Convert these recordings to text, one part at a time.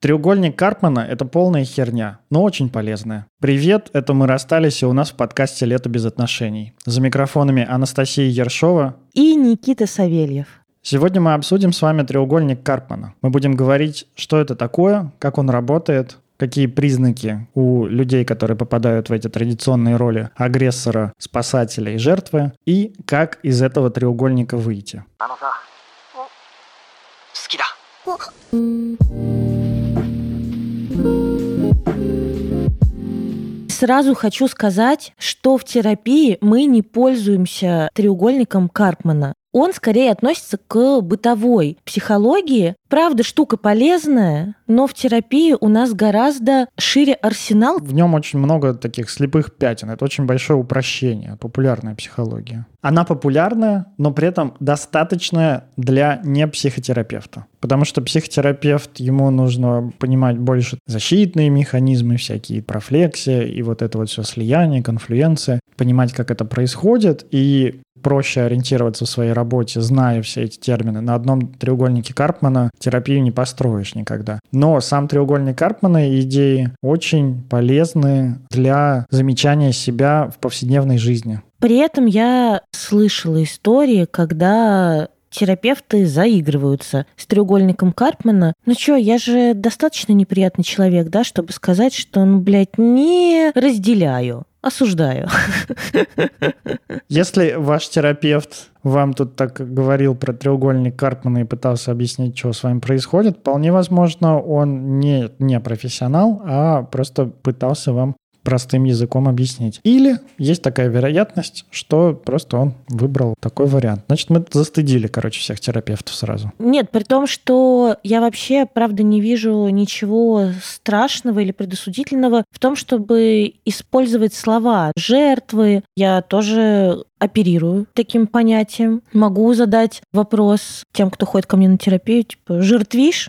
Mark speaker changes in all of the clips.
Speaker 1: Треугольник Карпмана – это полная херня, но очень полезная. Привет, это мы расстались, и у нас в подкасте «Лето без отношений». За микрофонами Анастасия Ершова
Speaker 2: и Никита Савельев.
Speaker 1: Сегодня мы обсудим с вами треугольник Карпмана. Мы будем говорить, что это такое, как он работает, какие признаки у людей, которые попадают в эти традиционные роли агрессора, спасателя и жертвы, и как из этого треугольника выйти.
Speaker 2: Сразу хочу сказать, что в терапии мы не пользуемся треугольником Карпмана он скорее относится к бытовой психологии. Правда, штука полезная, но в терапии у нас гораздо шире арсенал.
Speaker 1: В нем очень много таких слепых пятен. Это очень большое упрощение, популярная психология. Она популярная, но при этом достаточная для не психотерапевта. Потому что психотерапевт, ему нужно понимать больше защитные механизмы, всякие профлексия и вот это вот все слияние, конфлюенция, понимать, как это происходит, и проще ориентироваться в своей работе, зная все эти термины. На одном треугольнике Карпмана терапию не построишь никогда. Но сам треугольник Карпмана идеи очень полезны для замечания себя в повседневной жизни.
Speaker 2: При этом я слышала истории, когда терапевты заигрываются с треугольником Карпмана. Ну что, я же достаточно неприятный человек, да, чтобы сказать, что, ну, блядь, не разделяю осуждаю.
Speaker 1: Если ваш терапевт вам тут так говорил про треугольник Карпмана и пытался объяснить, что с вами происходит, вполне возможно, он не, не профессионал, а просто пытался вам простым языком объяснить. Или есть такая вероятность, что просто он выбрал такой вариант. Значит, мы застыдили, короче, всех терапевтов сразу.
Speaker 2: Нет, при том, что я вообще, правда, не вижу ничего страшного или предосудительного в том, чтобы использовать слова жертвы. Я тоже оперирую таким понятием. Могу задать вопрос тем, кто ходит ко мне на терапию, типа, жертвишь?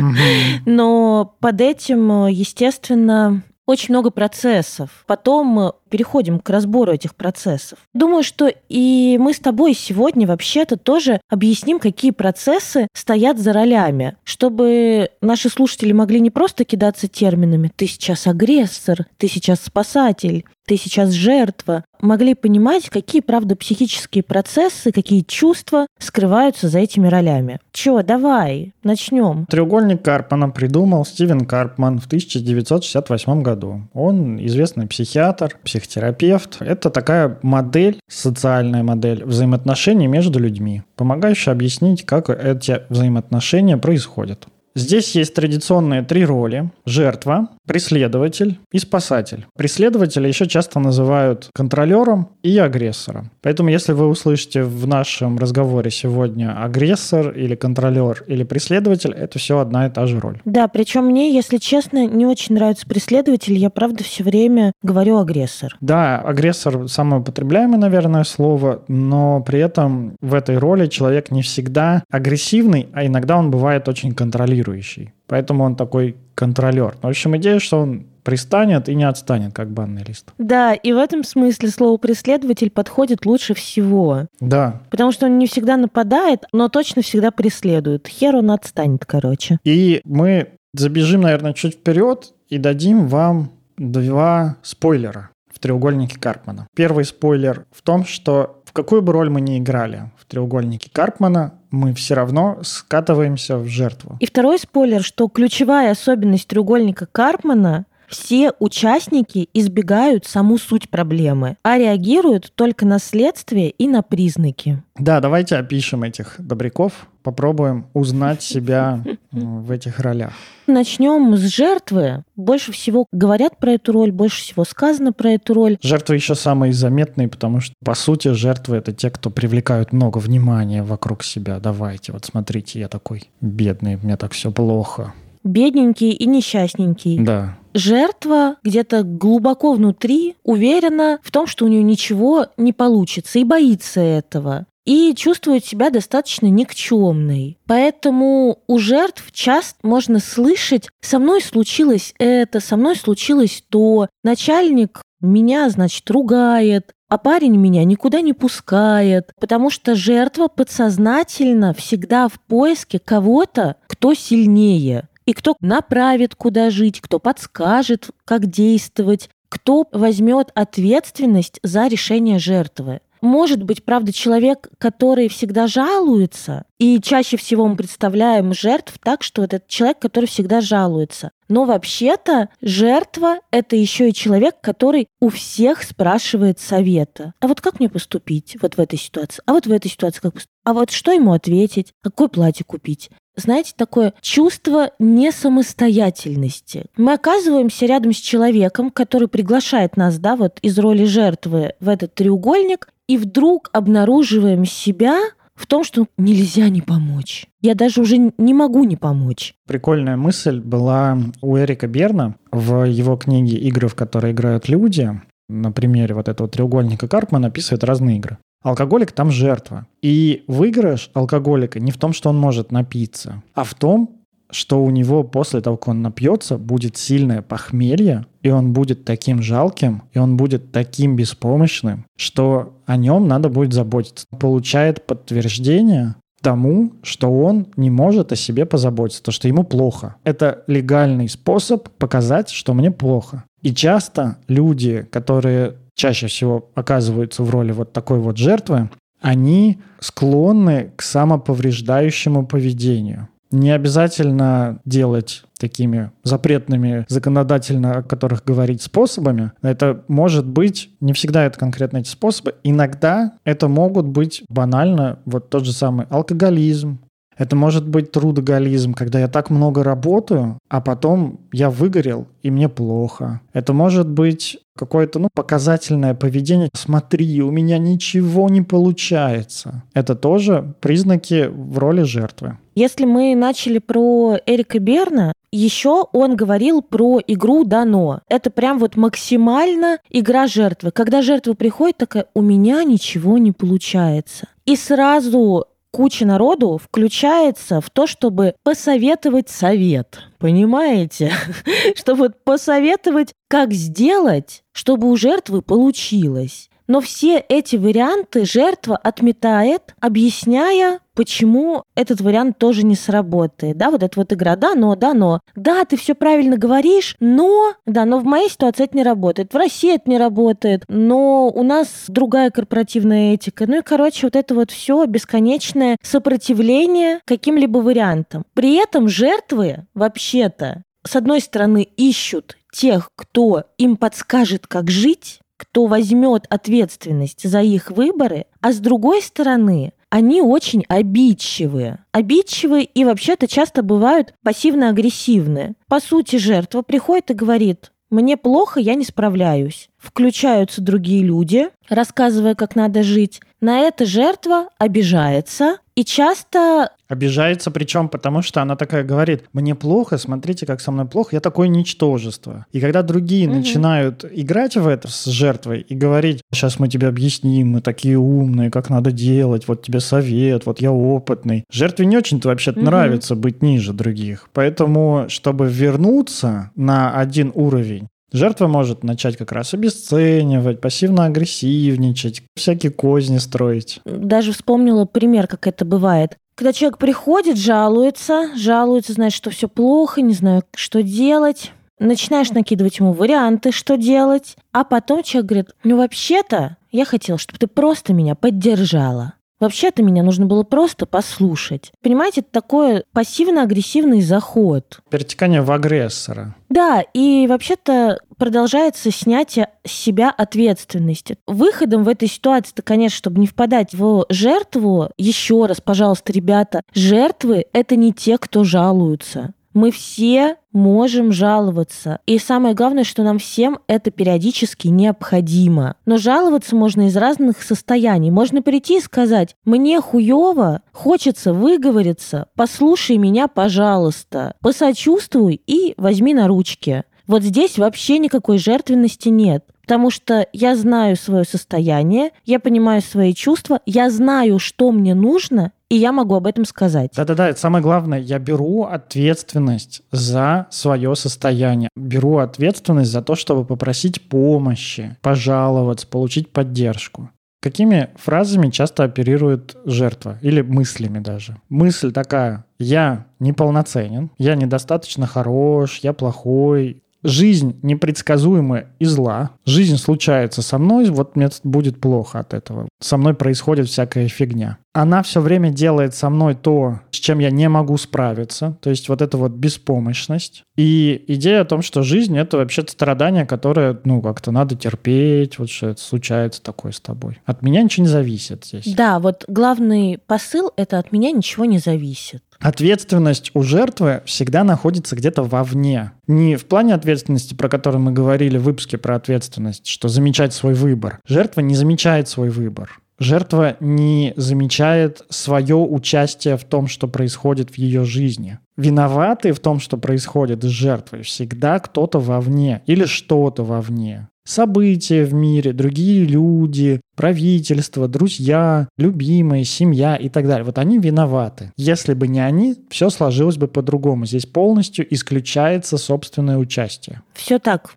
Speaker 2: Но под этим, естественно, очень много процессов. Потом мы переходим к разбору этих процессов. Думаю, что и мы с тобой сегодня вообще-то тоже объясним, какие процессы стоят за ролями, чтобы наши слушатели могли не просто кидаться терминами «ты сейчас агрессор», «ты сейчас спасатель», ты сейчас жертва, могли понимать, какие, правда, психические процессы, какие чувства скрываются за этими ролями. Чё, давай, начнем.
Speaker 1: Треугольник Карпмана придумал Стивен Карпман в 1968 году. Он известный психиатр, психотерапевт. Это такая модель, социальная модель взаимоотношений между людьми, помогающая объяснить, как эти взаимоотношения происходят. Здесь есть традиционные три роли. Жертва, преследователь и спасатель. Преследователя еще часто называют контролером и агрессором. Поэтому если вы услышите в нашем разговоре сегодня агрессор или контролер или преследователь, это все одна и та же роль.
Speaker 2: Да, причем мне, если честно, не очень нравится преследователь. Я, правда, все время говорю агрессор.
Speaker 1: Да, агрессор самое употребляемое, наверное, слово, но при этом в этой роли человек не всегда агрессивный, а иногда он бывает очень контролирующий контролирующий. Поэтому он такой контролер. В общем, идея, что он пристанет и не отстанет, как банный лист.
Speaker 2: Да, и в этом смысле слово «преследователь» подходит лучше всего.
Speaker 1: Да.
Speaker 2: Потому что он не всегда нападает, но точно всегда преследует. Хер он отстанет, короче.
Speaker 1: И мы забежим, наверное, чуть вперед и дадим вам два спойлера в треугольнике Карпмана. Первый спойлер в том, что в какую бы роль мы ни играли в треугольнике Карпмана, мы все равно скатываемся в жертву.
Speaker 2: И второй спойлер, что ключевая особенность треугольника Карпмана все участники избегают саму суть проблемы, а реагируют только на следствие и на признаки.
Speaker 1: Да, давайте опишем этих добряков, попробуем узнать себя в этих ролях.
Speaker 2: Начнем с жертвы. Больше всего говорят про эту роль, больше всего сказано про эту роль.
Speaker 1: Жертвы еще самые заметные, потому что, по сути, жертвы — это те, кто привлекают много внимания вокруг себя. Давайте, вот смотрите, я такой бедный, мне так все плохо.
Speaker 2: Бедненький и несчастненький.
Speaker 1: Да
Speaker 2: жертва где-то глубоко внутри уверена в том, что у нее ничего не получится и боится этого и чувствует себя достаточно никчемной. Поэтому у жертв часто можно слышать «со мной случилось это», «со мной случилось то», «начальник меня, значит, ругает», а парень меня никуда не пускает, потому что жертва подсознательно всегда в поиске кого-то, кто сильнее, и кто направит, куда жить, кто подскажет, как действовать, кто возьмет ответственность за решение жертвы. Может быть, правда, человек, который всегда жалуется, и чаще всего мы представляем жертв так, что вот этот человек, который всегда жалуется. Но вообще-то жертва — это еще и человек, который у всех спрашивает совета. А вот как мне поступить вот в этой ситуации? А вот в этой ситуации как поступить? А вот что ему ответить? Какое платье купить? Знаете, такое чувство несамостоятельности. Мы оказываемся рядом с человеком, который приглашает нас, да, вот из роли жертвы в этот треугольник, и вдруг обнаруживаем себя в том, что нельзя не помочь. Я даже уже не могу не помочь.
Speaker 1: Прикольная мысль была у Эрика Берна в его книге «Игры, в которые играют люди». На примере вот этого треугольника Карпман описывает разные игры. Алкоголик там жертва. И выигрыш алкоголика не в том, что он может напиться, а в том, что у него после того, как он напьется, будет сильное похмелье, и он будет таким жалким, и он будет таким беспомощным, что о нем надо будет заботиться. Получает подтверждение тому, что он не может о себе позаботиться, то, что ему плохо. Это легальный способ показать, что мне плохо. И часто люди, которые чаще всего оказываются в роли вот такой вот жертвы, они склонны к самоповреждающему поведению. Не обязательно делать такими запретными законодательно, о которых говорить способами. Это может быть, не всегда это конкретно эти способы, иногда это могут быть банально вот тот же самый алкоголизм, это может быть трудоголизм, когда я так много работаю, а потом я выгорел, и мне плохо. Это может быть какое-то ну, показательное поведение. Смотри, у меня ничего не получается. Это тоже признаки в роли жертвы.
Speaker 2: Если мы начали про Эрика Берна, еще он говорил про игру дано. Это прям вот максимально игра жертвы. Когда жертва приходит, такая, у меня ничего не получается. И сразу куча народу включается в то, чтобы посоветовать совет. Понимаете? чтобы посоветовать, как сделать, чтобы у жертвы получилось. Но все эти варианты жертва отметает, объясняя, почему этот вариант тоже не сработает. Да, вот эта вот игра, да, но, да, но. Да, ты все правильно говоришь, но, да, но в моей ситуации это не работает. В России это не работает, но у нас другая корпоративная этика. Ну и, короче, вот это вот все бесконечное сопротивление каким-либо вариантам. При этом жертвы вообще-то с одной стороны, ищут тех, кто им подскажет, как жить, кто возьмет ответственность за их выборы, а с другой стороны, они очень обидчивые. Обидчивые и вообще-то часто бывают пассивно-агрессивные. По сути, жертва приходит и говорит, мне плохо, я не справляюсь. Включаются другие люди, рассказывая, как надо жить. На это жертва обижается и часто
Speaker 1: Обижается, причем потому, что она такая говорит, мне плохо, смотрите, как со мной плохо, я такое ничтожество. И когда другие угу. начинают играть в это с жертвой и говорить, сейчас мы тебе объясним, мы такие умные, как надо делать, вот тебе совет, вот я опытный. Жертве не очень-то вообще угу. нравится быть ниже других. Поэтому, чтобы вернуться на один уровень, Жертва может начать как раз обесценивать, пассивно-агрессивничать, всякие козни строить.
Speaker 2: Даже вспомнила пример, как это бывает. Когда человек приходит, жалуется, жалуется, знает, что все плохо, не знаю, что делать. Начинаешь накидывать ему варианты, что делать, а потом человек говорит, ну вообще-то я хотел, чтобы ты просто меня поддержала. Вообще-то меня нужно было просто послушать. Понимаете, это такой пассивно-агрессивный заход.
Speaker 1: Перетекание в агрессора.
Speaker 2: Да, и вообще-то продолжается снятие с себя ответственности. Выходом в этой ситуации, конечно, чтобы не впадать в жертву, еще раз, пожалуйста, ребята, жертвы — это не те, кто жалуются. Мы все можем жаловаться. И самое главное, что нам всем это периодически необходимо. Но жаловаться можно из разных состояний. Можно прийти и сказать, мне хуево, хочется выговориться, послушай меня, пожалуйста, посочувствуй и возьми на ручки. Вот здесь вообще никакой жертвенности нет потому что я знаю свое состояние, я понимаю свои чувства, я знаю, что мне нужно, и я могу об этом сказать.
Speaker 1: Да-да-да, это самое главное. Я беру ответственность за свое состояние. Беру ответственность за то, чтобы попросить помощи, пожаловаться, получить поддержку. Какими фразами часто оперирует жертва или мыслями даже? Мысль такая, я неполноценен, я недостаточно хорош, я плохой, жизнь непредсказуемая и зла. Жизнь случается со мной, вот мне будет плохо от этого. Со мной происходит всякая фигня. Она все время делает со мной то, с чем я не могу справиться. То есть вот эта вот беспомощность. И идея о том, что жизнь — это вообще-то страдание, которое, ну, как-то надо терпеть, вот что это случается такое с тобой. От меня ничего не зависит здесь.
Speaker 2: Да, вот главный посыл — это от меня ничего не зависит.
Speaker 1: Ответственность у жертвы всегда находится где-то вовне. Не в плане ответственности, про который мы говорили в выпуске про ответственность, что замечать свой выбор. Жертва не замечает свой выбор. Жертва не замечает свое участие в том, что происходит в ее жизни. Виноваты в том, что происходит с жертвой, всегда кто-то вовне или что-то вовне события в мире, другие люди, правительство, друзья, любимые, семья и так далее. Вот они виноваты. Если бы не они, все сложилось бы по-другому. Здесь полностью исключается собственное участие.
Speaker 2: Все так.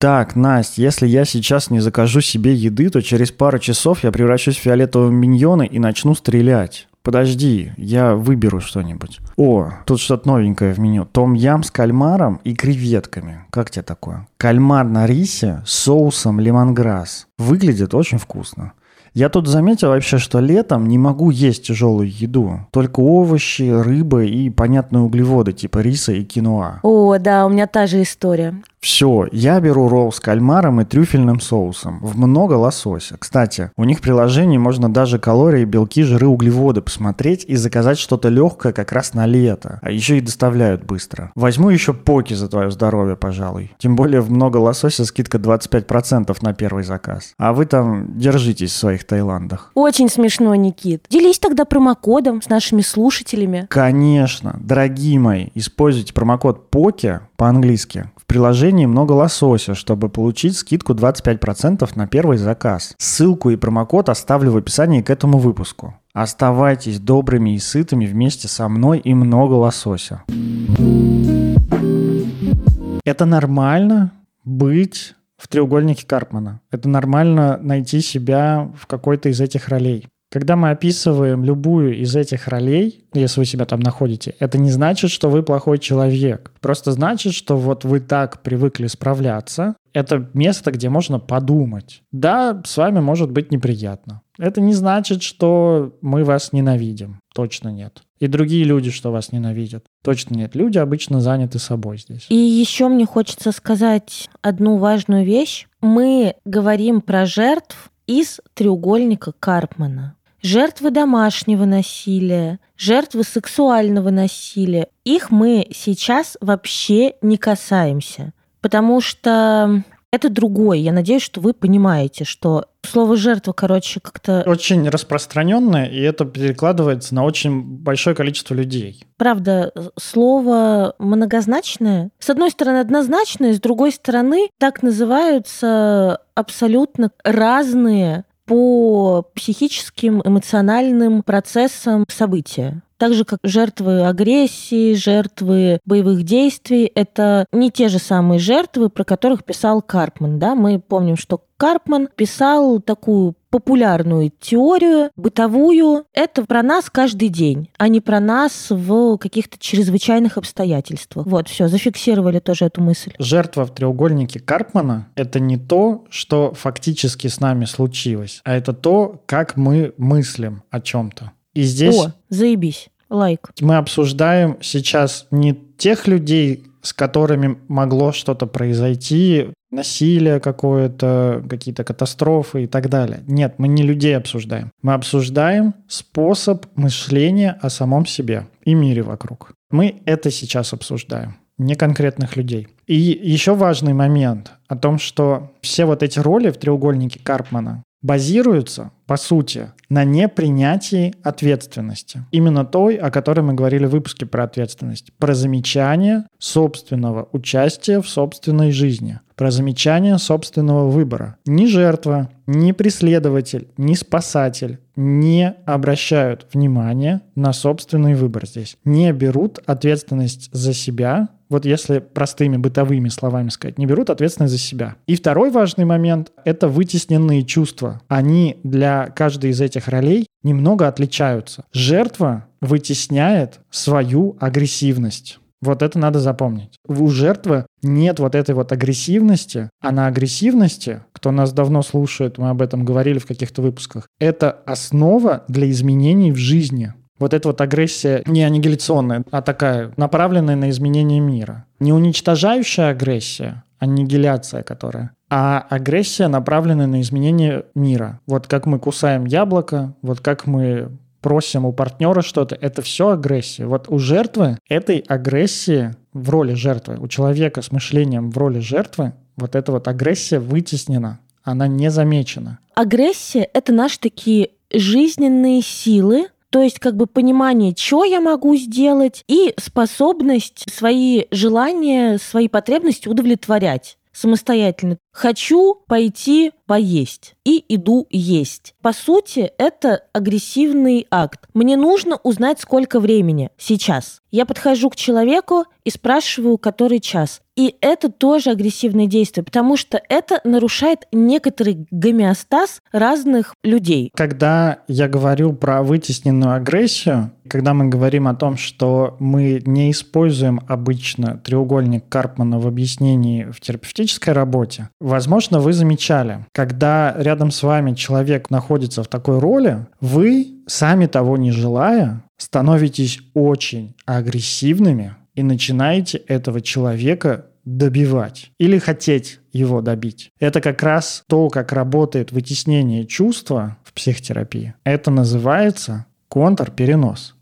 Speaker 1: Так, Настя, если я сейчас не закажу себе еды, то через пару часов я превращусь в фиолетового миньона и начну стрелять. Подожди, я выберу что-нибудь. О, тут что-то новенькое в меню. Том ям с кальмаром и креветками. Как тебе такое? Кальмар на рисе с соусом лимонграсс. Выглядит очень вкусно. Я тут заметил вообще, что летом не могу есть тяжелую еду. Только овощи, рыба и понятные углеводы, типа риса и киноа.
Speaker 2: О, да, у меня та же история.
Speaker 1: Все, я беру ролл с кальмаром и трюфельным соусом. В много лосося. Кстати, у них в приложении можно даже калории, белки, жиры, углеводы посмотреть и заказать что-то легкое как раз на лето. А еще и доставляют быстро. Возьму еще поки за твое здоровье, пожалуй. Тем более в много лосося скидка 25% на первый заказ. А вы там держитесь в своих Таиландах.
Speaker 2: Очень смешно, Никит. Делись тогда промокодом с нашими слушателями.
Speaker 1: Конечно. Дорогие мои, используйте промокод ПОКИ по-английски приложении много лосося, чтобы получить скидку 25% на первый заказ. Ссылку и промокод оставлю в описании к этому выпуску. Оставайтесь добрыми и сытыми вместе со мной и много лосося. Это нормально быть в треугольнике Карпмана. Это нормально найти себя в какой-то из этих ролей. Когда мы описываем любую из этих ролей, если вы себя там находите, это не значит, что вы плохой человек. Просто значит, что вот вы так привыкли справляться. Это место, где можно подумать. Да, с вами может быть неприятно. Это не значит, что мы вас ненавидим. Точно нет. И другие люди, что вас ненавидят. Точно нет. Люди обычно заняты собой здесь.
Speaker 2: И еще мне хочется сказать одну важную вещь. Мы говорим про жертв из треугольника Карпмана жертвы домашнего насилия, жертвы сексуального насилия, их мы сейчас вообще не касаемся, потому что это другое. Я надеюсь, что вы понимаете, что слово жертва, короче, как-то...
Speaker 1: Очень распространенное, и это перекладывается на очень большое количество людей.
Speaker 2: Правда, слово многозначное. С одной стороны, однозначное, с другой стороны, так называются абсолютно разные по психическим, эмоциональным процессам события. Так же, как жертвы агрессии, жертвы боевых действий, это не те же самые жертвы, про которых писал Карпман. Да? Мы помним, что Карпман писал такую популярную теорию, бытовую. Это про нас каждый день, а не про нас в каких-то чрезвычайных обстоятельствах. Вот, все, зафиксировали тоже эту мысль.
Speaker 1: Жертва в треугольнике Карпмана — это не то, что фактически с нами случилось, а это то, как мы мыслим о чем-то. И здесь...
Speaker 2: О, заебись. Лайк.
Speaker 1: Мы обсуждаем сейчас не тех людей, с которыми могло что-то произойти, насилие какое-то, какие-то катастрофы и так далее. Нет, мы не людей обсуждаем. Мы обсуждаем способ мышления о самом себе и мире вокруг. Мы это сейчас обсуждаем не конкретных людей. И еще важный момент о том, что все вот эти роли в треугольнике Карпмана, базируются, по сути, на непринятии ответственности. Именно той, о которой мы говорили в выпуске про ответственность. Про замечание собственного участия в собственной жизни. Про замечание собственного выбора. Ни жертва, ни преследователь, ни спасатель не обращают внимания на собственный выбор здесь. Не берут ответственность за себя вот если простыми бытовыми словами сказать, не берут ответственность за себя. И второй важный момент — это вытесненные чувства. Они для каждой из этих ролей немного отличаются. Жертва вытесняет свою агрессивность. Вот это надо запомнить. У жертвы нет вот этой вот агрессивности, а на агрессивности, кто нас давно слушает, мы об этом говорили в каких-то выпусках, это основа для изменений в жизни. Вот эта вот агрессия не аннигиляционная, а такая направленная на изменение мира. Не уничтожающая агрессия, аннигиляция которая, а агрессия, направленная на изменение мира. Вот как мы кусаем яблоко, вот как мы просим у партнера что-то, это все агрессия. Вот у жертвы этой агрессии в роли жертвы, у человека с мышлением в роли жертвы, вот эта вот агрессия вытеснена, она не замечена.
Speaker 2: Агрессия — это наши такие жизненные силы, то есть как бы понимание, что я могу сделать, и способность свои желания, свои потребности удовлетворять самостоятельно. Хочу пойти поесть и иду есть. По сути, это агрессивный акт. Мне нужно узнать, сколько времени сейчас. Я подхожу к человеку и спрашиваю, который час. И это тоже агрессивное действие, потому что это нарушает некоторый гомеостаз разных людей.
Speaker 1: Когда я говорю про вытесненную агрессию, когда мы говорим о том, что мы не используем обычно треугольник Карпмана в объяснении в терапевтической работе, возможно, вы замечали, когда рядом с вами человек находится в такой роли, вы, сами того не желая, становитесь очень агрессивными и начинаете этого человека добивать или хотеть его добить. Это как раз то, как работает вытеснение чувства в психотерапии. Это называется контрперенос.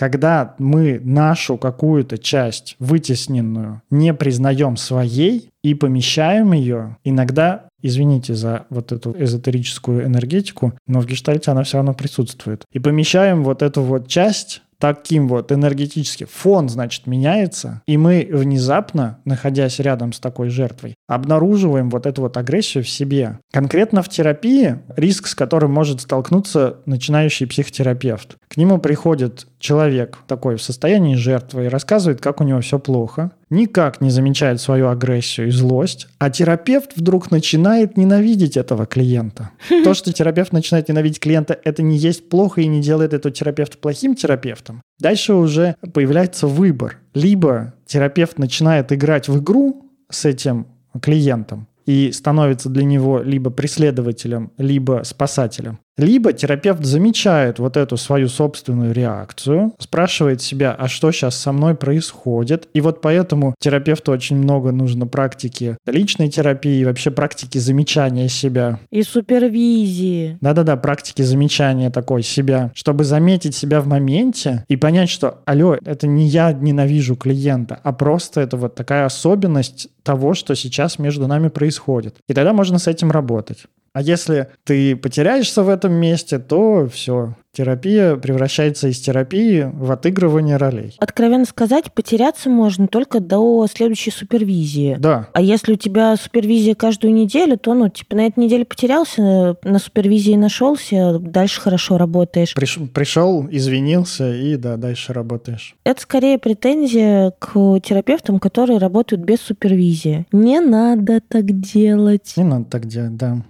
Speaker 1: Когда мы нашу какую-то часть вытесненную не признаем своей и помещаем ее, иногда извините за вот эту эзотерическую энергетику, но в гештальте она все равно присутствует. И помещаем вот эту вот часть таким вот энергетически фон, значит, меняется, и мы внезапно, находясь рядом с такой жертвой, обнаруживаем вот эту вот агрессию в себе. Конкретно в терапии риск, с которым может столкнуться начинающий психотерапевт. К нему приходит человек такой в состоянии жертвы и рассказывает, как у него все плохо, никак не замечает свою агрессию и злость, а терапевт вдруг начинает ненавидеть этого клиента. То, что терапевт начинает ненавидеть клиента, это не есть плохо и не делает этого терапевта плохим терапевтом. Дальше уже появляется выбор. Либо терапевт начинает играть в игру с этим клиентом и становится для него либо преследователем, либо спасателем. Либо терапевт замечает вот эту свою собственную реакцию, спрашивает себя, а что сейчас со мной происходит. И вот поэтому терапевту очень много нужно практики личной терапии, вообще практики замечания себя.
Speaker 2: И супервизии.
Speaker 1: Да-да-да, практики замечания такой себя, чтобы заметить себя в моменте и понять, что, алло, это не я ненавижу клиента, а просто это вот такая особенность того, что сейчас между нами происходит. И тогда можно с этим работать. А если ты потеряешься в этом месте, то все, терапия превращается из терапии в отыгрывание ролей.
Speaker 2: Откровенно сказать, потеряться можно только до следующей супервизии.
Speaker 1: Да.
Speaker 2: А если у тебя супервизия каждую неделю, то, ну, типа, на этой неделе потерялся, на супервизии нашелся, дальше хорошо работаешь.
Speaker 1: Приш, пришел, извинился и, да, дальше работаешь.
Speaker 2: Это скорее претензия к терапевтам, которые работают без супервизии. Не надо так делать.
Speaker 1: Не надо так делать, да.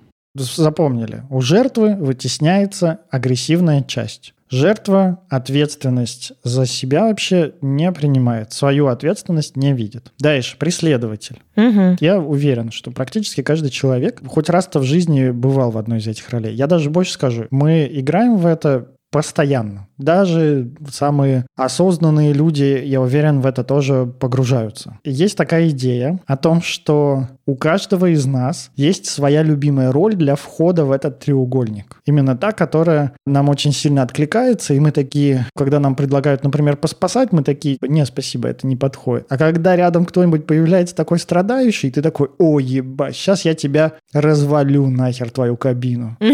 Speaker 1: Запомнили, у жертвы вытесняется агрессивная часть. Жертва ответственность за себя вообще не принимает, свою ответственность не видит. Дальше, преследователь.
Speaker 2: Угу.
Speaker 1: Я уверен, что практически каждый человек хоть раз-то в жизни бывал в одной из этих ролей. Я даже больше скажу, мы играем в это постоянно. Даже самые осознанные люди, я уверен, в это тоже погружаются. Есть такая идея о том, что у каждого из нас есть своя любимая роль для входа в этот треугольник. Именно та, которая нам очень сильно откликается, и мы такие, когда нам предлагают, например, поспасать, мы такие, не, спасибо, это не подходит. А когда рядом кто-нибудь появляется такой страдающий, ты такой, о, ебать, сейчас я тебя развалю нахер твою кабину.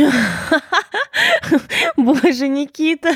Speaker 2: Боже, Никита.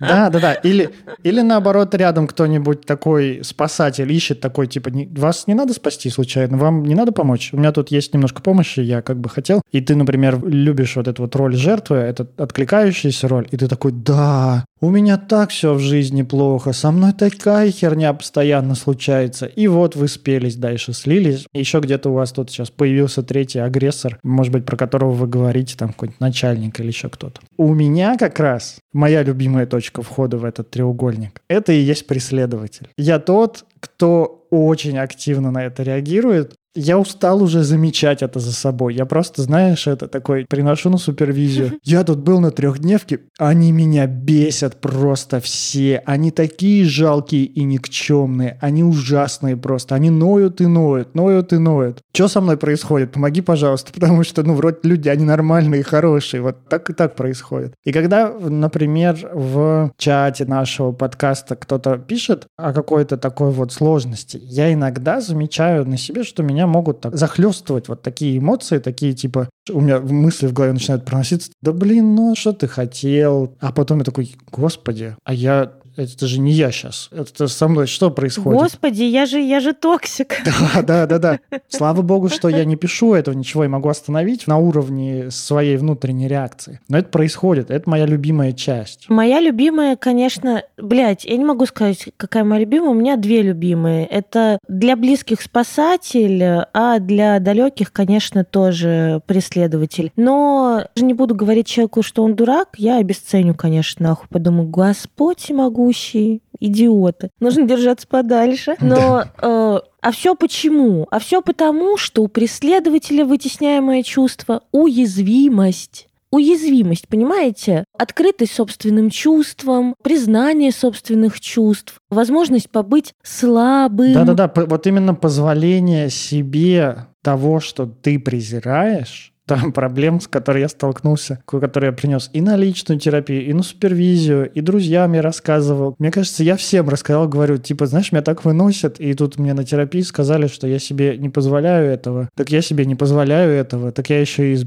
Speaker 1: Да, да, да. Или, или наоборот, рядом кто-нибудь такой спасатель ищет такой, типа, вас не надо спасти случайно, вам не надо помочь. У меня тут есть немножко помощи, я как бы хотел. И ты, например, любишь вот эту вот роль жертвы, это откликающаяся роль, и ты такой, да, у меня так все в жизни плохо, со мной такая херня постоянно случается. И вот вы спелись дальше, слились. Еще где-то у вас тут сейчас появился третий агрессор, может быть, про которого вы говорите, там какой-нибудь начальник или еще кто-то. У меня как раз моя любимая точка входа в этот треугольник. Это и есть преследователь. Я тот, кто очень активно на это реагирует, я устал уже замечать это за собой. Я просто, знаешь, это такой, приношу на супервизию. Я тут был на трехдневке, они меня бесят просто все. Они такие жалкие и никчемные. Они ужасные просто. Они ноют и ноют, ноют и ноют. Что со мной происходит? Помоги, пожалуйста, потому что, ну, вроде люди, они нормальные, хорошие. Вот так и так происходит. И когда, например, в чате нашего подкаста кто-то пишет о какой-то такой вот сложности, я иногда замечаю на себе, что меня могут так захлестывать вот такие эмоции, такие типа, у меня мысли в голове начинают проноситься, да блин, ну а что ты хотел? А потом я такой, господи, а я это же не я сейчас. Это со мной что происходит?
Speaker 2: Господи, я же, я же токсик.
Speaker 1: Да, да, да, да. Слава богу, что я не пишу этого ничего и могу остановить на уровне своей внутренней реакции. Но это происходит. Это моя любимая часть.
Speaker 2: Моя любимая, конечно, блядь, я не могу сказать, какая моя любимая. У меня две любимые. Это для близких спасатель, а для далеких, конечно, тоже преследователь. Но не буду говорить человеку, что он дурак. Я обесценю, конечно, нахуй. Подумаю, Господь мой всемогущий, идиоты. Нужно держаться подальше. Но э, а все почему? А все потому, что у преследователя вытесняемое чувство уязвимость уязвимость, понимаете? Открытость собственным чувствам, признание собственных чувств, возможность побыть слабым.
Speaker 1: Да-да-да, вот именно позволение себе того, что ты презираешь, там проблем, с которой я столкнулся, которые я принес и на личную терапию, и на супервизию, и друзьям я рассказывал. Мне кажется, я всем рассказал, говорю, типа, знаешь, меня так выносят, и тут мне на терапии сказали, что я себе не позволяю этого. Так я себе не позволяю этого, так я еще и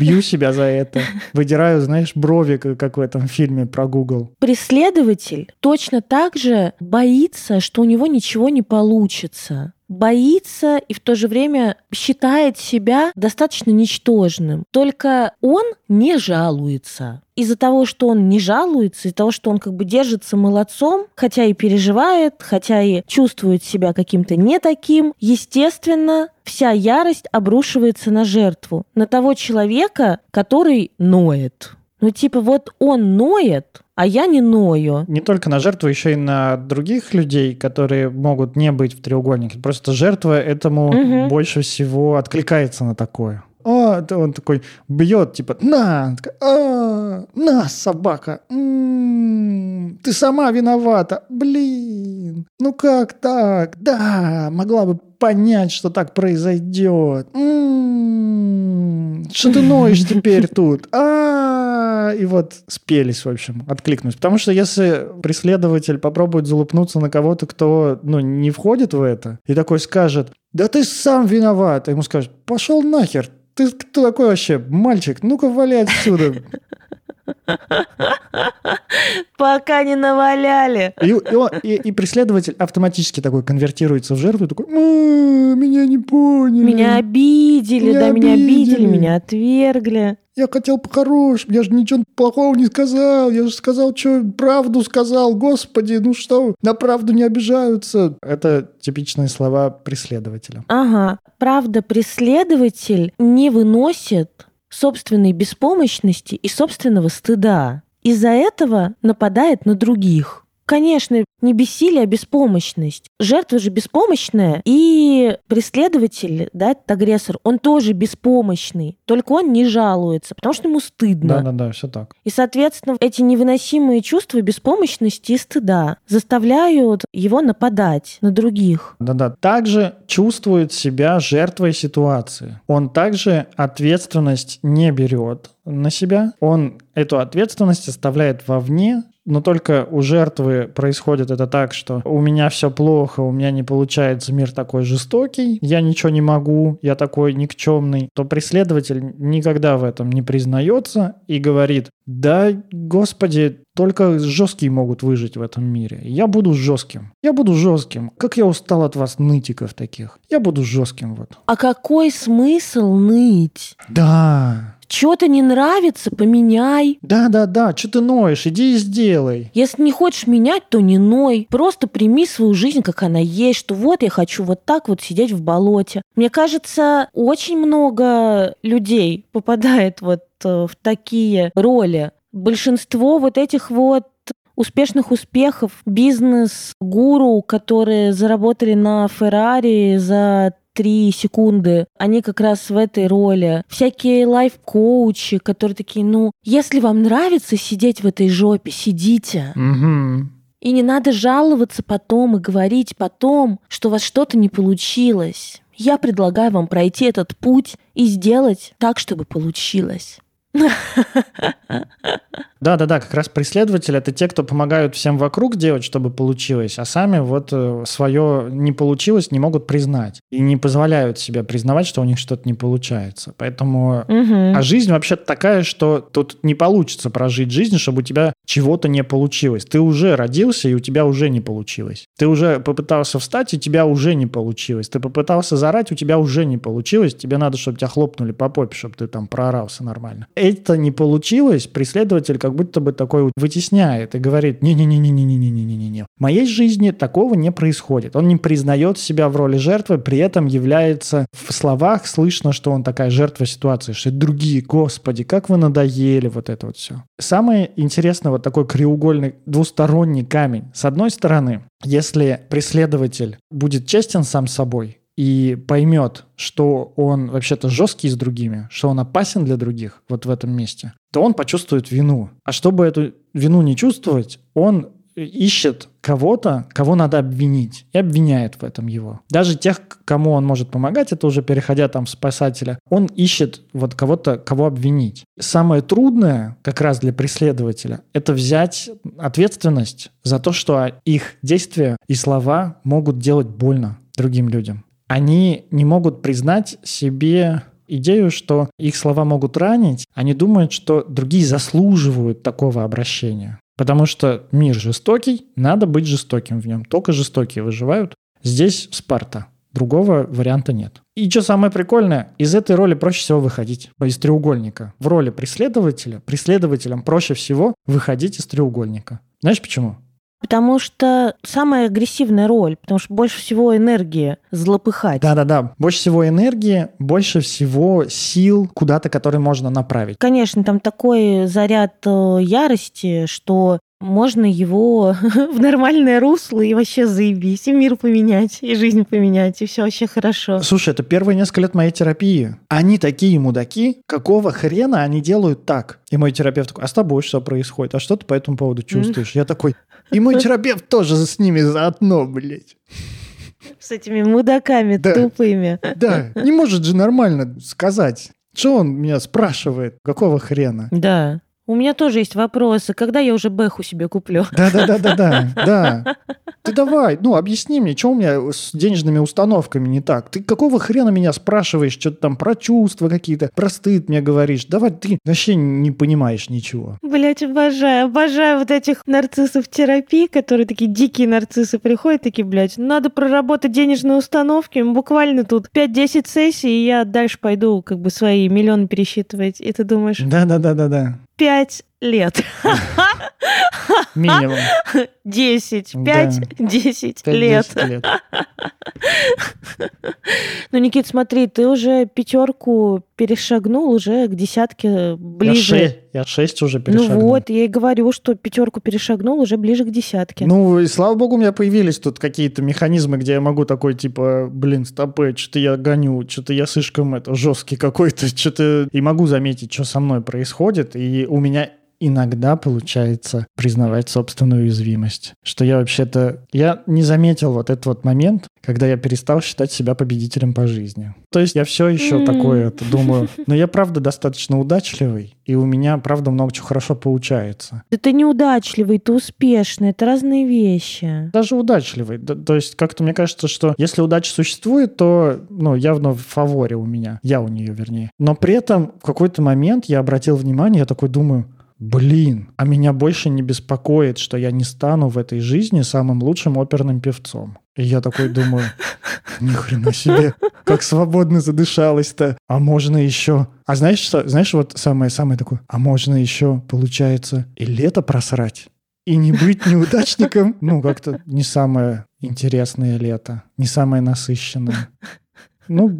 Speaker 1: бью себя за это. Выдираю, знаешь, брови, как в этом фильме про Google.
Speaker 2: Преследователь точно так же боится, что у него ничего не получится боится и в то же время считает себя достаточно ничтожным. Только он не жалуется. Из-за того, что он не жалуется, из-за того, что он как бы держится молодцом, хотя и переживает, хотя и чувствует себя каким-то не таким, естественно, вся ярость обрушивается на жертву, на того человека, который ноет. Ну, типа, вот он ноет, а я не ною.
Speaker 1: Не только на жертву, еще и на других людей, которые могут не быть в треугольнике. Просто жертва этому угу. больше всего откликается на такое. А, он такой бьет, типа, на, а, на, собака, м-м, ты сама виновата, блин, ну как так, да, могла бы понять, что так произойдет, м-м, что ты ноешь теперь тут, а, и вот спелись, в общем, откликнулись, потому что если преследователь попробует залупнуться на кого-то, кто, ну, не входит в это, и такой скажет, да ты сам виноват, а ему скажут, пошел нахер, ты кто такой вообще? Мальчик, ну-ка вали отсюда.
Speaker 2: Пока не наваляли.
Speaker 1: И, и, и, и преследователь автоматически такой конвертируется в жертву, такой, меня не поняли.
Speaker 2: Меня обидели, меня да, обидели. меня обидели, меня отвергли.
Speaker 1: Я хотел по-хорошему, я же ничего плохого не сказал, я же сказал, что правду сказал, господи, ну что, на правду не обижаются. Это типичные слова преследователя.
Speaker 2: Ага, правда, преследователь не выносит собственной беспомощности и собственного стыда. Из-за этого нападает на других. Конечно, не бессилие, а беспомощность. Жертва же беспомощная, и преследователь, да, этот агрессор, он тоже беспомощный, только он не жалуется, потому что ему стыдно.
Speaker 1: Да-да-да, все так.
Speaker 2: И, соответственно, эти невыносимые чувства беспомощности и стыда заставляют его нападать на других.
Speaker 1: Да-да, также чувствует себя жертвой ситуации. Он также ответственность не берет на себя, он эту ответственность оставляет вовне, но только у жертвы происходит это так, что у меня все плохо, у меня не получается, мир такой жестокий, я ничего не могу, я такой никчемный, то преследователь никогда в этом не признается и говорит, да, господи, только жесткие могут выжить в этом мире. Я буду жестким. Я буду жестким. Как я устал от вас, нытиков таких. Я буду жестким вот.
Speaker 2: А какой смысл ныть?
Speaker 1: Да.
Speaker 2: Что-то не нравится, поменяй.
Speaker 1: Да-да-да, что ты ноешь, иди и сделай.
Speaker 2: Если не хочешь менять, то не ной. Просто прими свою жизнь, как она есть, что вот я хочу вот так вот сидеть в болоте. Мне кажется, очень много людей попадает вот э, в такие роли. Большинство вот этих вот успешных успехов, бизнес-гуру, которые заработали на Феррари за три секунды, они как раз в этой роли. Всякие лайф-коучи, которые такие, ну, если вам нравится сидеть в этой жопе, сидите.
Speaker 1: Угу.
Speaker 2: И не надо жаловаться потом и говорить потом, что у вас что-то не получилось. Я предлагаю вам пройти этот путь и сделать так, чтобы получилось.
Speaker 1: Да-да-да, как раз преследователи — это те, кто помогают всем вокруг делать, чтобы получилось, а сами вот э, свое не получилось не могут признать. И не позволяют себе признавать, что у них что-то не получается. Поэтому...
Speaker 2: Угу.
Speaker 1: А жизнь вообще такая, что тут не получится прожить жизнь, чтобы у тебя чего-то не получилось. Ты уже родился, и у тебя уже не получилось. Ты уже попытался встать, и у тебя уже не получилось. Ты попытался зарать, у тебя уже не получилось. Тебе надо, чтобы тебя хлопнули по попе, чтобы ты там проорался нормально. Это не получилось, преследователь как будто бы такой вытесняет и говорит, не-не-не-не-не-не-не-не-не. В моей жизни такого не происходит. Он не признает себя в роли жертвы, при этом является в словах слышно, что он такая жертва ситуации, что другие, господи, как вы надоели, вот это вот все. Самое интересное, вот такой краеугольный двусторонний камень. С одной стороны, если преследователь будет честен сам собой, и поймет, что он вообще-то жесткий с другими, что он опасен для других вот в этом месте, то он почувствует вину. А чтобы эту вину не чувствовать, он ищет кого-то, кого надо обвинить, и обвиняет в этом его. Даже тех, кому он может помогать, это уже переходя там спасателя, он ищет вот кого-то, кого обвинить. Самое трудное как раз для преследователя – это взять ответственность за то, что их действия и слова могут делать больно другим людям они не могут признать себе идею, что их слова могут ранить. Они думают, что другие заслуживают такого обращения. Потому что мир жестокий, надо быть жестоким в нем. Только жестокие выживают. Здесь Спарта. Другого варианта нет. И что самое прикольное, из этой роли проще всего выходить, из треугольника. В роли преследователя, преследователям проще всего выходить из треугольника. Знаешь почему?
Speaker 2: Потому что самая агрессивная роль, потому что больше всего энергии злопыхать.
Speaker 1: Да-да-да, больше всего энергии, больше всего сил куда-то, которые можно направить.
Speaker 2: Конечно, там такой заряд э, ярости, что можно его в нормальное русло и вообще заебись, и мир поменять, и жизнь поменять, и все вообще хорошо.
Speaker 1: Слушай, это первые несколько лет моей терапии. Они такие мудаки, какого хрена они делают так? И мой терапевт такой, а с тобой что происходит? А что ты по этому поводу чувствуешь? Я такой, и мой терапевт тоже с ними заодно, блядь.
Speaker 2: С этими мудаками да. тупыми.
Speaker 1: Да, не может же нормально сказать. Что он меня спрашивает? Какого хрена?
Speaker 2: Да. У меня тоже есть вопросы. Когда я уже Бэху себе куплю?
Speaker 1: Да-да-да-да-да. Да. Ты давай, ну, объясни мне, что у меня с денежными установками не так? Ты какого хрена меня спрашиваешь, что-то там про чувства какие-то, про стыд мне говоришь? Давай, ты вообще не понимаешь ничего.
Speaker 2: Блять, обожаю, обожаю вот этих нарциссов терапии, которые такие дикие нарциссы приходят, такие, блядь, надо проработать денежные установки, буквально тут 5-10 сессий, и я дальше пойду как бы свои миллионы пересчитывать. И ты думаешь...
Speaker 1: Да-да-да-да-да
Speaker 2: 5 лет.
Speaker 1: Минимум.
Speaker 2: Десять. Пять, десять лет. лет. Ну, Никит, смотри, ты уже пятерку перешагнул, уже к десятке ближе.
Speaker 1: Я, ше- я шесть уже перешагнул.
Speaker 2: Ну вот, я и говорю, что пятерку перешагнул, уже ближе к десятке.
Speaker 1: Ну, и слава богу, у меня появились тут какие-то механизмы, где я могу такой, типа, блин, стопы, что-то я гоню, что-то я слишком это жесткий какой-то, что-то... И могу заметить, что со мной происходит, и у меня иногда получается признавать собственную уязвимость. Что я вообще-то... Я не заметил вот этот вот момент, когда я перестал считать себя победителем по жизни. То есть я все еще mm. такое это думаю. Но я правда достаточно удачливый, и у меня правда много чего хорошо получается.
Speaker 2: Да ты неудачливый, ты успешный, это разные вещи.
Speaker 1: Даже удачливый. Да, то есть как-то мне кажется, что если удача существует, то ну, явно в фаворе у меня. Я у нее, вернее. Но при этом в какой-то момент я обратил внимание, я такой думаю, блин, а меня больше не беспокоит, что я не стану в этой жизни самым лучшим оперным певцом. И я такой думаю, Ни хрена себе, как свободно задышалась-то. А можно еще... А знаешь что? Знаешь, вот самое-самое такое? А можно еще, получается, и лето просрать? И не быть неудачником? Ну, как-то не самое интересное лето, не самое насыщенное. Ну,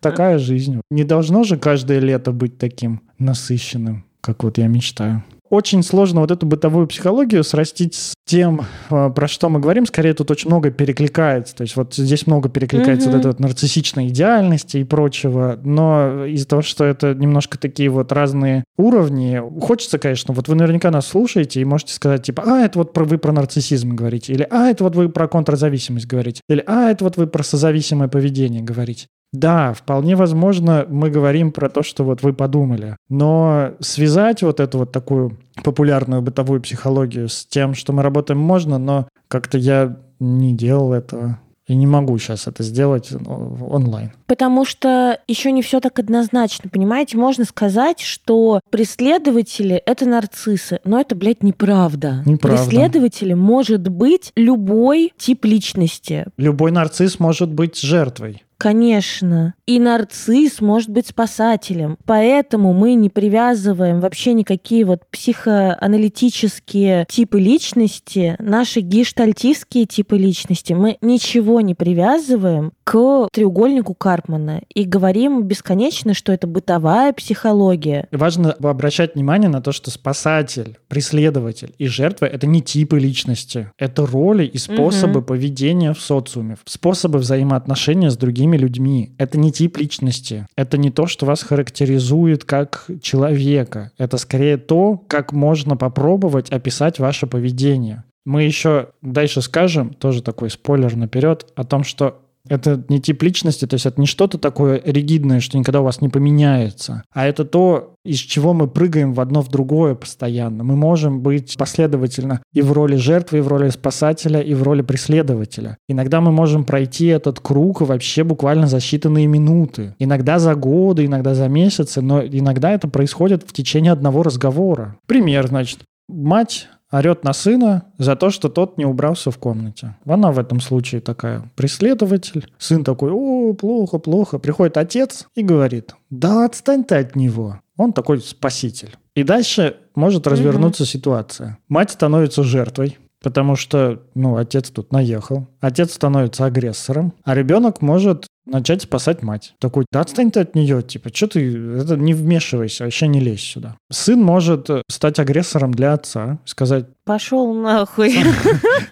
Speaker 1: такая жизнь. Не должно же каждое лето быть таким насыщенным, как вот я мечтаю очень сложно вот эту бытовую психологию срастить с тем, а, про что мы говорим. Скорее, тут очень много перекликается. То есть вот здесь много перекликается mm-hmm. вот этой вот нарциссичной идеальности и прочего. Но из-за того, что это немножко такие вот разные уровни, хочется, конечно, вот вы наверняка нас слушаете и можете сказать, типа, а, это вот вы про нарциссизм говорите, или а, это вот вы про контрзависимость говорите, или а, это вот вы про созависимое поведение говорите. Да, вполне возможно, мы говорим про то, что вот вы подумали. Но связать вот эту вот такую популярную бытовую психологию с тем, что мы работаем, можно, но как-то я не делал этого. И не могу сейчас это сделать ну, онлайн.
Speaker 2: Потому что еще не все так однозначно, понимаете? Можно сказать, что преследователи — это нарциссы, но это, блядь, неправда.
Speaker 1: Неправда.
Speaker 2: Преследователи может быть любой тип личности.
Speaker 1: Любой нарцисс может быть жертвой.
Speaker 2: Конечно. И нарцисс может быть спасателем. Поэтому мы не привязываем вообще никакие вот психоаналитические типы личности, наши гештальтистские типы личности. Мы ничего не привязываем к треугольнику Карпмана и говорим бесконечно, что это бытовая психология.
Speaker 1: Важно обращать внимание на то, что спасатель, преследователь и жертва — это не типы личности. Это роли и способы угу. поведения в социуме, способы взаимоотношения с другими другими людьми. Это не тип личности. Это не то, что вас характеризует как человека. Это скорее то, как можно попробовать описать ваше поведение. Мы еще дальше скажем, тоже такой спойлер наперед, о том, что это не тип личности, то есть это не что-то такое ригидное, что никогда у вас не поменяется, а это то, из чего мы прыгаем в одно в другое постоянно. Мы можем быть последовательно и в роли жертвы, и в роли спасателя, и в роли преследователя. Иногда мы можем пройти этот круг вообще буквально за считанные минуты. Иногда за годы, иногда за месяцы, но иногда это происходит в течение одного разговора. Пример, значит. Мать орет на сына за то, что тот не убрался в комнате. Она в этом случае такая преследователь. Сын такой, о, плохо, плохо. Приходит отец и говорит, да отстань ты от него. Он такой спаситель. И дальше может развернуться угу. ситуация. Мать становится жертвой, потому что, ну, отец тут наехал. Отец становится агрессором, а ребенок может начать спасать мать. Такой, да отстань ты от нее, типа, что ты, это не вмешивайся, вообще не лезь сюда. Сын может э, стать агрессором для отца, сказать...
Speaker 2: Пошел нахуй.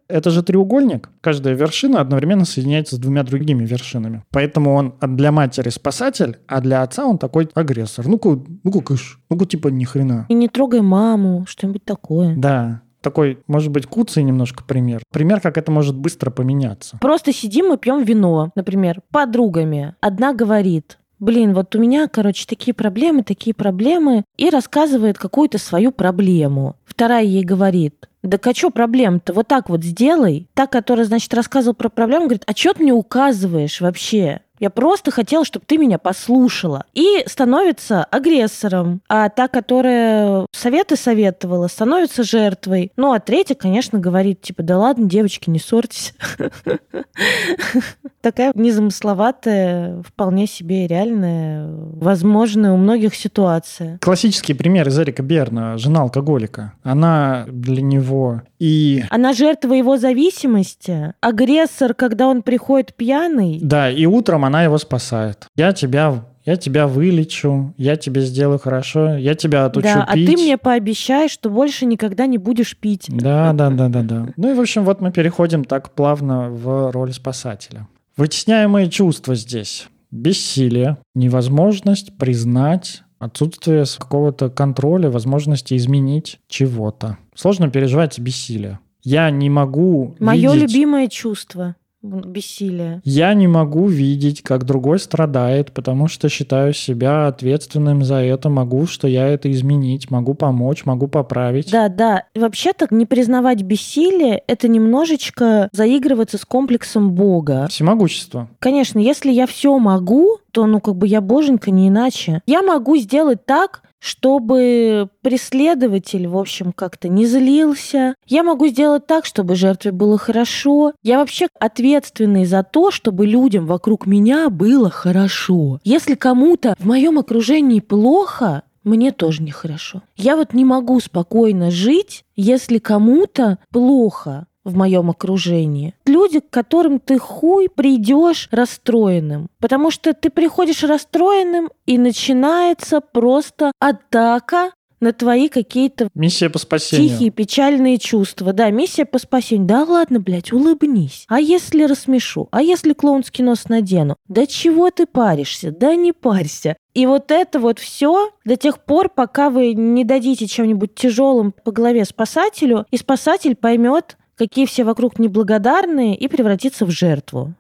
Speaker 1: Это же треугольник. Каждая вершина одновременно соединяется с двумя другими вершинами. Поэтому он для матери спасатель, а для отца он такой агрессор. Ну-ка, ну-ка, кыш. Ну-ка, типа, ни хрена.
Speaker 2: И не трогай маму, что-нибудь такое.
Speaker 1: Да такой, может быть, куцый немножко пример. Пример, как это может быстро поменяться.
Speaker 2: Просто сидим и пьем вино, например, подругами. Одна говорит, блин, вот у меня, короче, такие проблемы, такие проблемы, и рассказывает какую-то свою проблему. Вторая ей говорит, да а что проблем-то? Вот так вот сделай. Та, которая, значит, рассказывала про проблему, говорит, а что ты мне указываешь вообще? Я просто хотела, чтобы ты меня послушала. И становится агрессором. А та, которая советы советовала, становится жертвой. Ну, а третья, конечно, говорит, типа, да ладно, девочки, не ссорьтесь. Такая незамысловатая, вполне себе реальная, возможная у многих ситуация.
Speaker 1: Классический пример из Эрика Берна, жена алкоголика. Она для него и...
Speaker 2: Она жертва его зависимости. Агрессор, когда он приходит пьяный.
Speaker 1: Да, и утром она его спасает. Я тебя я тебя вылечу, я тебе сделаю хорошо, я тебя отучу
Speaker 2: да,
Speaker 1: пить.
Speaker 2: а ты мне пообещай, что больше никогда не будешь пить.
Speaker 1: Да, да, да, да, да. Ну и, в общем, вот мы переходим так плавно в роль спасателя. Вытесняемые чувства здесь. Бессилие, невозможность признать отсутствие какого-то контроля, возможности изменить чего-то. Сложно переживать бессилие. Я не могу
Speaker 2: Мое
Speaker 1: видеть...
Speaker 2: любимое чувство бессилие.
Speaker 1: Я не могу видеть, как другой страдает, потому что считаю себя ответственным за это, могу, что я это изменить, могу помочь, могу поправить.
Speaker 2: Да, да. Вообще-то не признавать бессилие — это немножечко заигрываться с комплексом Бога.
Speaker 1: Всемогущество.
Speaker 2: Конечно, если я все могу, то, ну, как бы я боженька, не иначе. Я могу сделать так, чтобы преследователь, в общем, как-то не злился. Я могу сделать так, чтобы жертве было хорошо. Я вообще ответственный за то, чтобы людям вокруг меня было хорошо. Если кому-то в моем окружении плохо, мне тоже нехорошо. Я вот не могу спокойно жить, если кому-то плохо в моем окружении. Люди, к которым ты хуй придешь расстроенным. Потому что ты приходишь расстроенным, и начинается просто атака на твои какие-то
Speaker 1: Миссия по спасению.
Speaker 2: тихие, печальные чувства. Да, миссия по спасению. Да ладно, блядь, улыбнись. А если рассмешу? А если клоунский нос надену? Да чего ты паришься? Да не парься. И вот это вот все до тех пор, пока вы не дадите чем-нибудь тяжелым по голове спасателю, и спасатель поймет, какие все вокруг неблагодарные, и превратиться в жертву.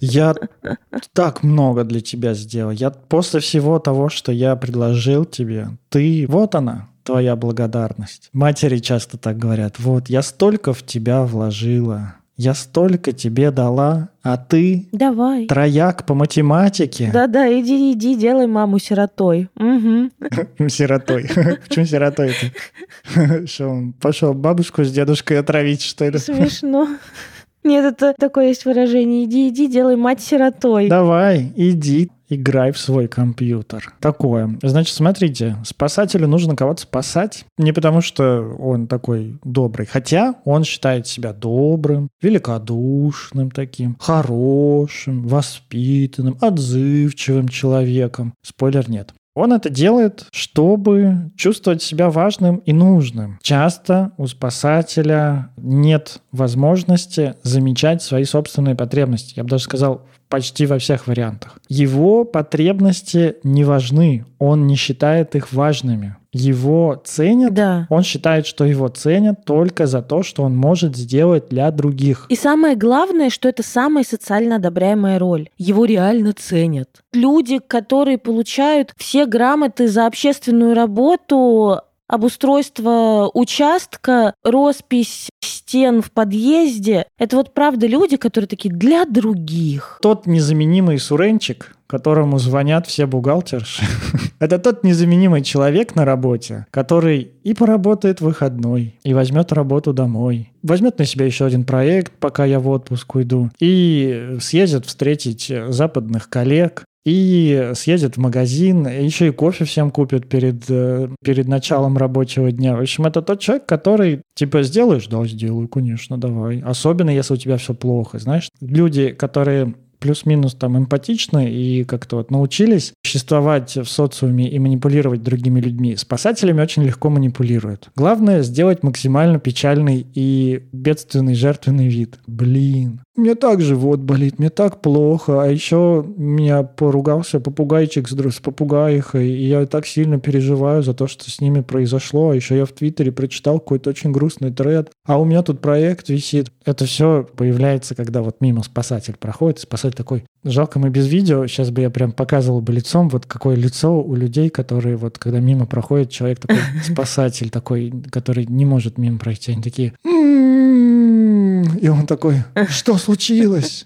Speaker 1: Я так много для тебя сделал. Я после всего того, что я предложил тебе, ты, вот она, твоя благодарность. Матери часто так говорят. Вот, я столько в тебя вложила. Я столько тебе дала, а ты
Speaker 2: Давай.
Speaker 1: трояк по математике.
Speaker 2: Да-да, иди, иди, делай маму сиротой. Угу.
Speaker 1: Сиротой. Почему сиротой-то? Что он пошел бабушку с дедушкой отравить, что ли?
Speaker 2: Смешно. Нет, это такое есть выражение. Иди, иди, делай мать сиротой.
Speaker 1: Давай, иди, играй в свой компьютер. Такое. Значит, смотрите, спасателю нужно кого-то спасать. Не потому, что он такой добрый. Хотя он считает себя добрым, великодушным таким, хорошим, воспитанным, отзывчивым человеком. Спойлер нет. Он это делает, чтобы чувствовать себя важным и нужным. Часто у спасателя нет возможности замечать свои собственные потребности. Я бы даже сказал, почти во всех вариантах. Его потребности не важны, он не считает их важными. Его ценят,
Speaker 2: Да.
Speaker 1: он считает, что его ценят только за то, что он может сделать для других.
Speaker 2: И самое главное, что это самая социально одобряемая роль. Его реально ценят. Люди, которые получают все грамоты за общественную работу, обустройство участка, роспись стен в подъезде. Это вот правда люди, которые такие для других.
Speaker 1: Тот незаменимый суренчик, которому звонят все бухгалтерши, это тот незаменимый человек на работе, который и поработает выходной, и возьмет работу домой, возьмет на себя еще один проект, пока я в отпуск уйду, и съездит встретить западных коллег, и съездит в магазин, еще и кофе всем купит перед, э, перед началом рабочего дня. В общем, это тот человек, который, типа, сделаешь? Да, сделаю, конечно, давай. Особенно, если у тебя все плохо, знаешь. Люди, которые плюс-минус там эмпатичны и как-то вот научились существовать в социуме и манипулировать другими людьми. Спасателями очень легко манипулируют. Главное сделать максимально печальный и бедственный жертвенный вид. Блин, мне так живот болит, мне так плохо, а еще меня поругался попугайчик с, с попугаихой, и я так сильно переживаю за то, что с ними произошло, а еще я в Твиттере прочитал какой-то очень грустный тред, а у меня тут проект висит. Это все появляется, когда вот мимо спасатель проходит, спасатель такой, жалко мы без видео, сейчас бы я прям показывал бы лицом, вот какое лицо у людей, которые вот, когда мимо проходит человек такой, спасатель такой, который не может мимо пройти, они такие, «М-м-м». И он такой, что случилось?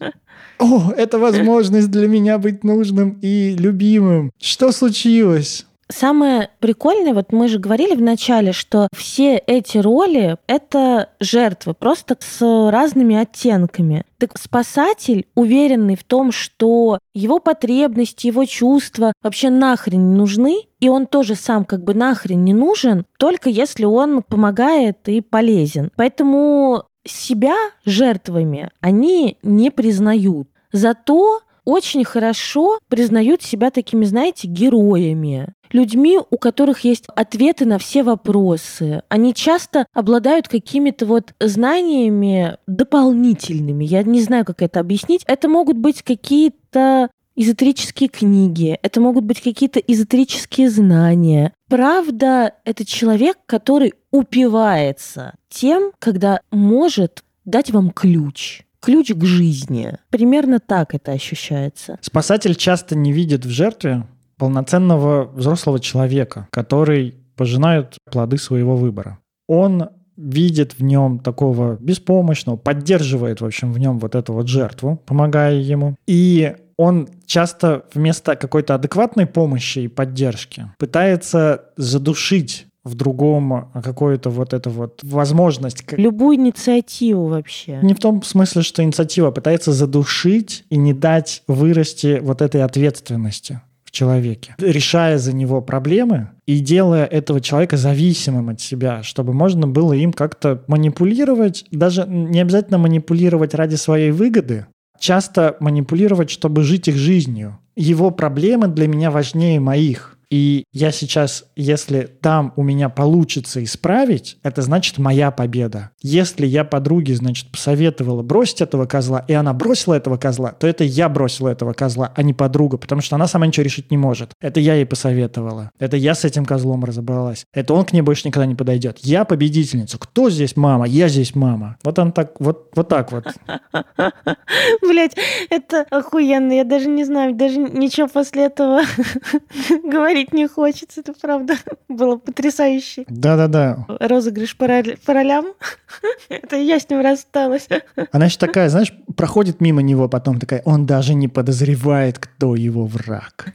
Speaker 1: О, это возможность для меня быть нужным и любимым. Что случилось?
Speaker 2: Самое прикольное, вот мы же говорили в начале, что все эти роли — это жертвы, просто с разными оттенками. Так спасатель, уверенный в том, что его потребности, его чувства вообще нахрен не нужны, и он тоже сам как бы нахрен не нужен, только если он помогает и полезен. Поэтому себя жертвами они не признают. Зато очень хорошо признают себя такими, знаете, героями. Людьми, у которых есть ответы на все вопросы. Они часто обладают какими-то вот знаниями дополнительными. Я не знаю, как это объяснить. Это могут быть какие-то эзотерические книги, это могут быть какие-то эзотерические знания. Правда, это человек, который упивается тем, когда может дать вам ключ. Ключ к жизни. Примерно так это ощущается.
Speaker 1: Спасатель часто не видит в жертве полноценного взрослого человека, который пожинает плоды своего выбора. Он видит в нем такого беспомощного, поддерживает, в общем, в нем вот эту вот жертву, помогая ему. И он часто вместо какой-то адекватной помощи и поддержки пытается задушить в другом какую-то вот эту вот возможность.
Speaker 2: Любую инициативу вообще.
Speaker 1: Не в том смысле, что инициатива пытается задушить и не дать вырасти вот этой ответственности в человеке, решая за него проблемы и делая этого человека зависимым от себя, чтобы можно было им как-то манипулировать, даже не обязательно манипулировать ради своей выгоды, часто манипулировать, чтобы жить их жизнью. Его проблемы для меня важнее моих. И я сейчас, если там у меня получится исправить, это значит моя победа. Если я подруге, значит, посоветовала бросить этого козла, и она бросила этого козла, то это я бросила этого козла, а не подруга, потому что она сама ничего решить не может. Это я ей посоветовала. Это я с этим козлом разобралась. Это он к ней больше никогда не подойдет. Я победительница. Кто здесь мама? Я здесь мама. Вот он так, вот, вот так вот.
Speaker 2: Блять, это охуенно. Я даже не знаю, даже ничего после этого говорить говорить не хочется, это правда было потрясающе.
Speaker 1: Да-да-да.
Speaker 2: Розыгрыш по, по ролям. это я с ним рассталась.
Speaker 1: Она еще такая, знаешь, проходит мимо него потом такая, он даже не подозревает, кто его враг.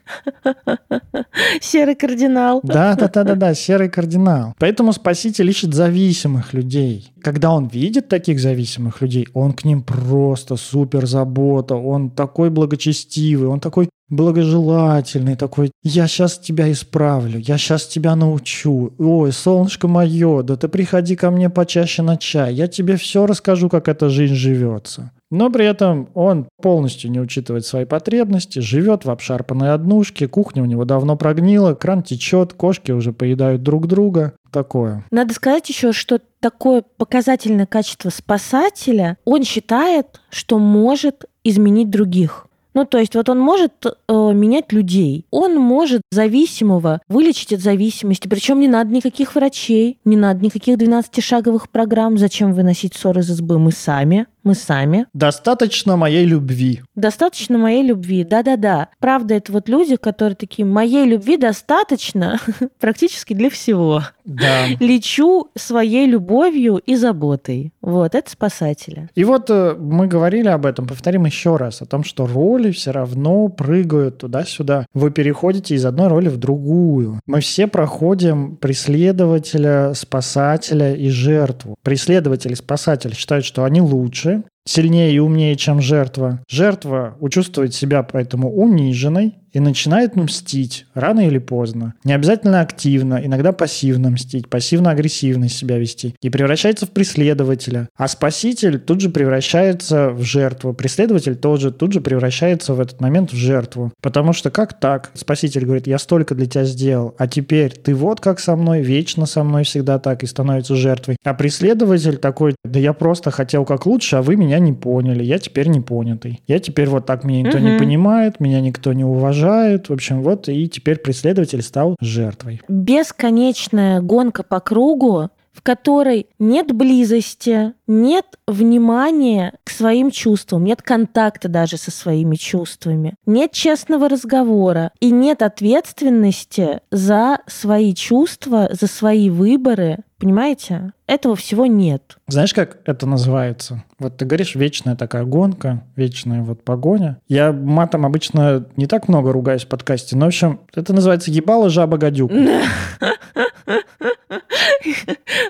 Speaker 2: Серый кардинал.
Speaker 1: Да-да-да-да-да, серый кардинал. Поэтому спаситель ищет зависимых людей. Когда он видит таких зависимых людей, он к ним просто супер забота, он такой благочестивый, он такой благожелательный такой, я сейчас тебя исправлю, я сейчас тебя научу. Ой, солнышко мое, да ты приходи ко мне почаще на чай, я тебе все расскажу, как эта жизнь живется. Но при этом он полностью не учитывает свои потребности, живет в обшарпанной однушке, кухня у него давно прогнила, кран течет, кошки уже поедают друг друга. Такое.
Speaker 2: Надо сказать еще, что такое показательное качество спасателя, он считает, что может изменить других. Ну, то есть вот он может э, менять людей, он может зависимого вылечить от зависимости, причем не надо никаких врачей, не надо никаких 12-шаговых программ, зачем выносить ссоры из избы, мы сами мы сами.
Speaker 1: Достаточно моей любви.
Speaker 2: Достаточно моей любви, да-да-да. Правда, это вот люди, которые такие, моей любви достаточно практически для всего.
Speaker 1: Да.
Speaker 2: Лечу своей любовью и заботой. Вот, это спасатели.
Speaker 1: И вот э, мы говорили об этом, повторим еще раз, о том, что роли все равно прыгают туда-сюда. Вы переходите из одной роли в другую. Мы все проходим преследователя, спасателя и жертву. Преследователь и спасатель считают, что они лучше, сильнее и умнее, чем жертва. Жертва чувствует себя поэтому униженной, и начинает мстить рано или поздно. Не обязательно активно, иногда пассивно мстить, пассивно-агрессивно себя вести. И превращается в преследователя. А спаситель тут же превращается в жертву. Преследователь тоже тут же превращается в этот момент в жертву. Потому что как так? Спаситель говорит, я столько для тебя сделал, а теперь ты вот как со мной, вечно со мной всегда так и становится жертвой. А преследователь такой, да я просто хотел как лучше, а вы меня не поняли, я теперь не понятый. Я теперь вот так, меня никто угу. не понимает, меня никто не уважает, окружают. В общем, вот и теперь преследователь стал жертвой.
Speaker 2: Бесконечная гонка по кругу, в которой нет близости, нет внимания к своим чувствам, нет контакта даже со своими чувствами, нет честного разговора и нет ответственности за свои чувства, за свои выборы. Понимаете? Этого всего нет.
Speaker 1: Знаешь, как это называется? Вот ты говоришь, вечная такая гонка, вечная вот погоня. Я матом обычно не так много ругаюсь в подкасте, но, в общем, это называется ебало жаба гадюк.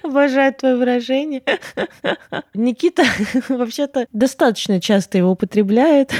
Speaker 2: Обожаю твое выражение. Никита вообще-то достаточно часто его употребляет.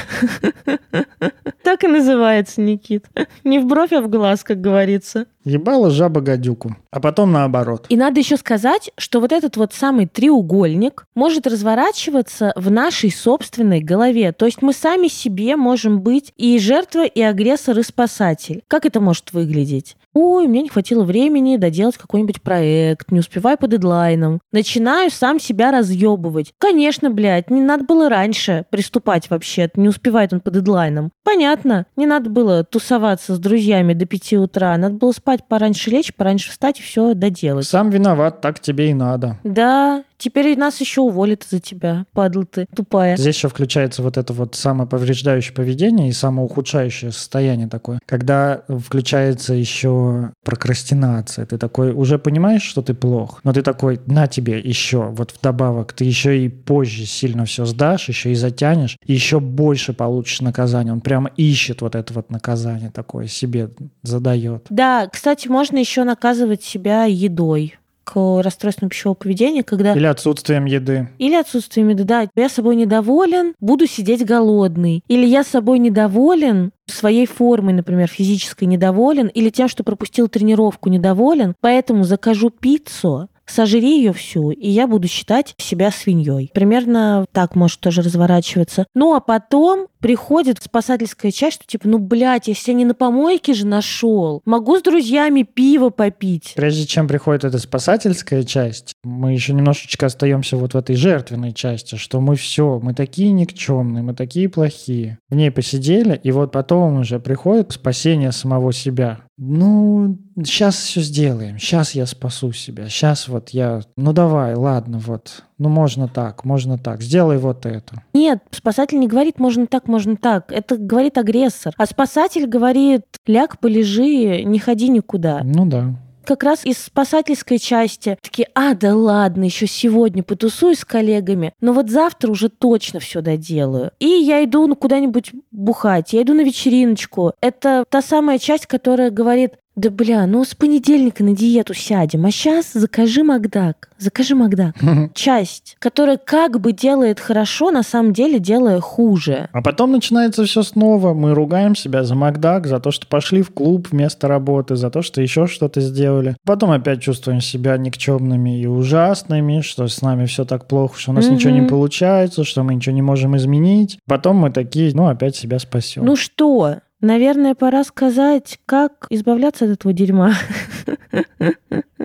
Speaker 2: Так и называется Никит. Не в бровь, а в глаз, как говорится.
Speaker 1: Ебала жаба гадюку. А потом наоборот.
Speaker 2: И надо еще сказать, что вот этот вот самый треугольник может разворачиваться в нашей собственной голове. То есть мы сами себе можем быть и жертва, и агрессор, и спасатель. Как это может выглядеть? Ой, мне не хватило времени доделать какой-нибудь проект, не успеваю по дедлайнам. Начинаю сам себя разъебывать. Конечно, блядь, не надо было раньше приступать вообще, не успевает он по дедлайнам. Понятно, не надо было тусоваться с друзьями до пяти утра, надо было спать пораньше лечь, пораньше встать и все доделать.
Speaker 1: Сам виноват, так тебе и надо.
Speaker 2: Да, теперь нас еще уволят за тебя, падла ты, тупая.
Speaker 1: Здесь еще включается вот это вот самоповреждающее поведение и самоухудшающее состояние такое, когда включается еще прокрастинация. Ты такой уже понимаешь, что ты плох, но ты такой, на тебе еще, вот вдобавок, ты еще и позже сильно все сдашь, еще и затянешь, и еще больше получишь наказание. Он прямо ищет вот это вот наказание такое, себе задает.
Speaker 2: Да, кстати, можно еще наказывать себя едой к расстройству пищевого поведения, когда...
Speaker 1: Или отсутствием еды.
Speaker 2: Или отсутствием еды, да. Я собой недоволен, буду сидеть голодный. Или я собой недоволен, своей формой, например, физической недоволен, или тем, что пропустил тренировку недоволен, поэтому закажу пиццу, сожри ее всю, и я буду считать себя свиньей. Примерно так может тоже разворачиваться. Ну, а потом приходит спасательская часть, что типа, ну, блядь, я себя не на помойке же нашел. Могу с друзьями пиво попить.
Speaker 1: Прежде чем приходит эта спасательская часть, мы еще немножечко остаемся вот в этой жертвенной части, что мы все, мы такие никчемные, мы такие плохие. В ней посидели, и вот потом уже приходит спасение самого себя. Ну, сейчас все сделаем, сейчас я спасу себя, сейчас вот я, ну давай, ладно, вот, ну можно так, можно так, сделай вот это.
Speaker 2: Нет, спасатель не говорит можно так, можно так, это говорит агрессор. А спасатель говорит, ляг, полежи, не ходи никуда.
Speaker 1: Ну да
Speaker 2: как раз из спасательской части такие, а, да ладно, еще сегодня потусую с коллегами, но вот завтра уже точно все доделаю. И я иду куда-нибудь бухать, я иду на вечериночку. Это та самая часть, которая говорит, да бля, ну с понедельника на диету сядем, а сейчас закажи Макдак. Закажи Макдак. Часть, которая как бы делает хорошо, на самом деле делая хуже.
Speaker 1: А потом начинается все снова. Мы ругаем себя за Макдак, за то, что пошли в клуб вместо работы, за то, что еще что-то сделали. Потом опять чувствуем себя никчемными и ужасными, что с нами все так плохо, что у нас ничего не получается, что мы ничего не можем изменить. Потом мы такие, ну, опять себя спасем.
Speaker 2: Ну что, Наверное, пора сказать, как избавляться от этого дерьма.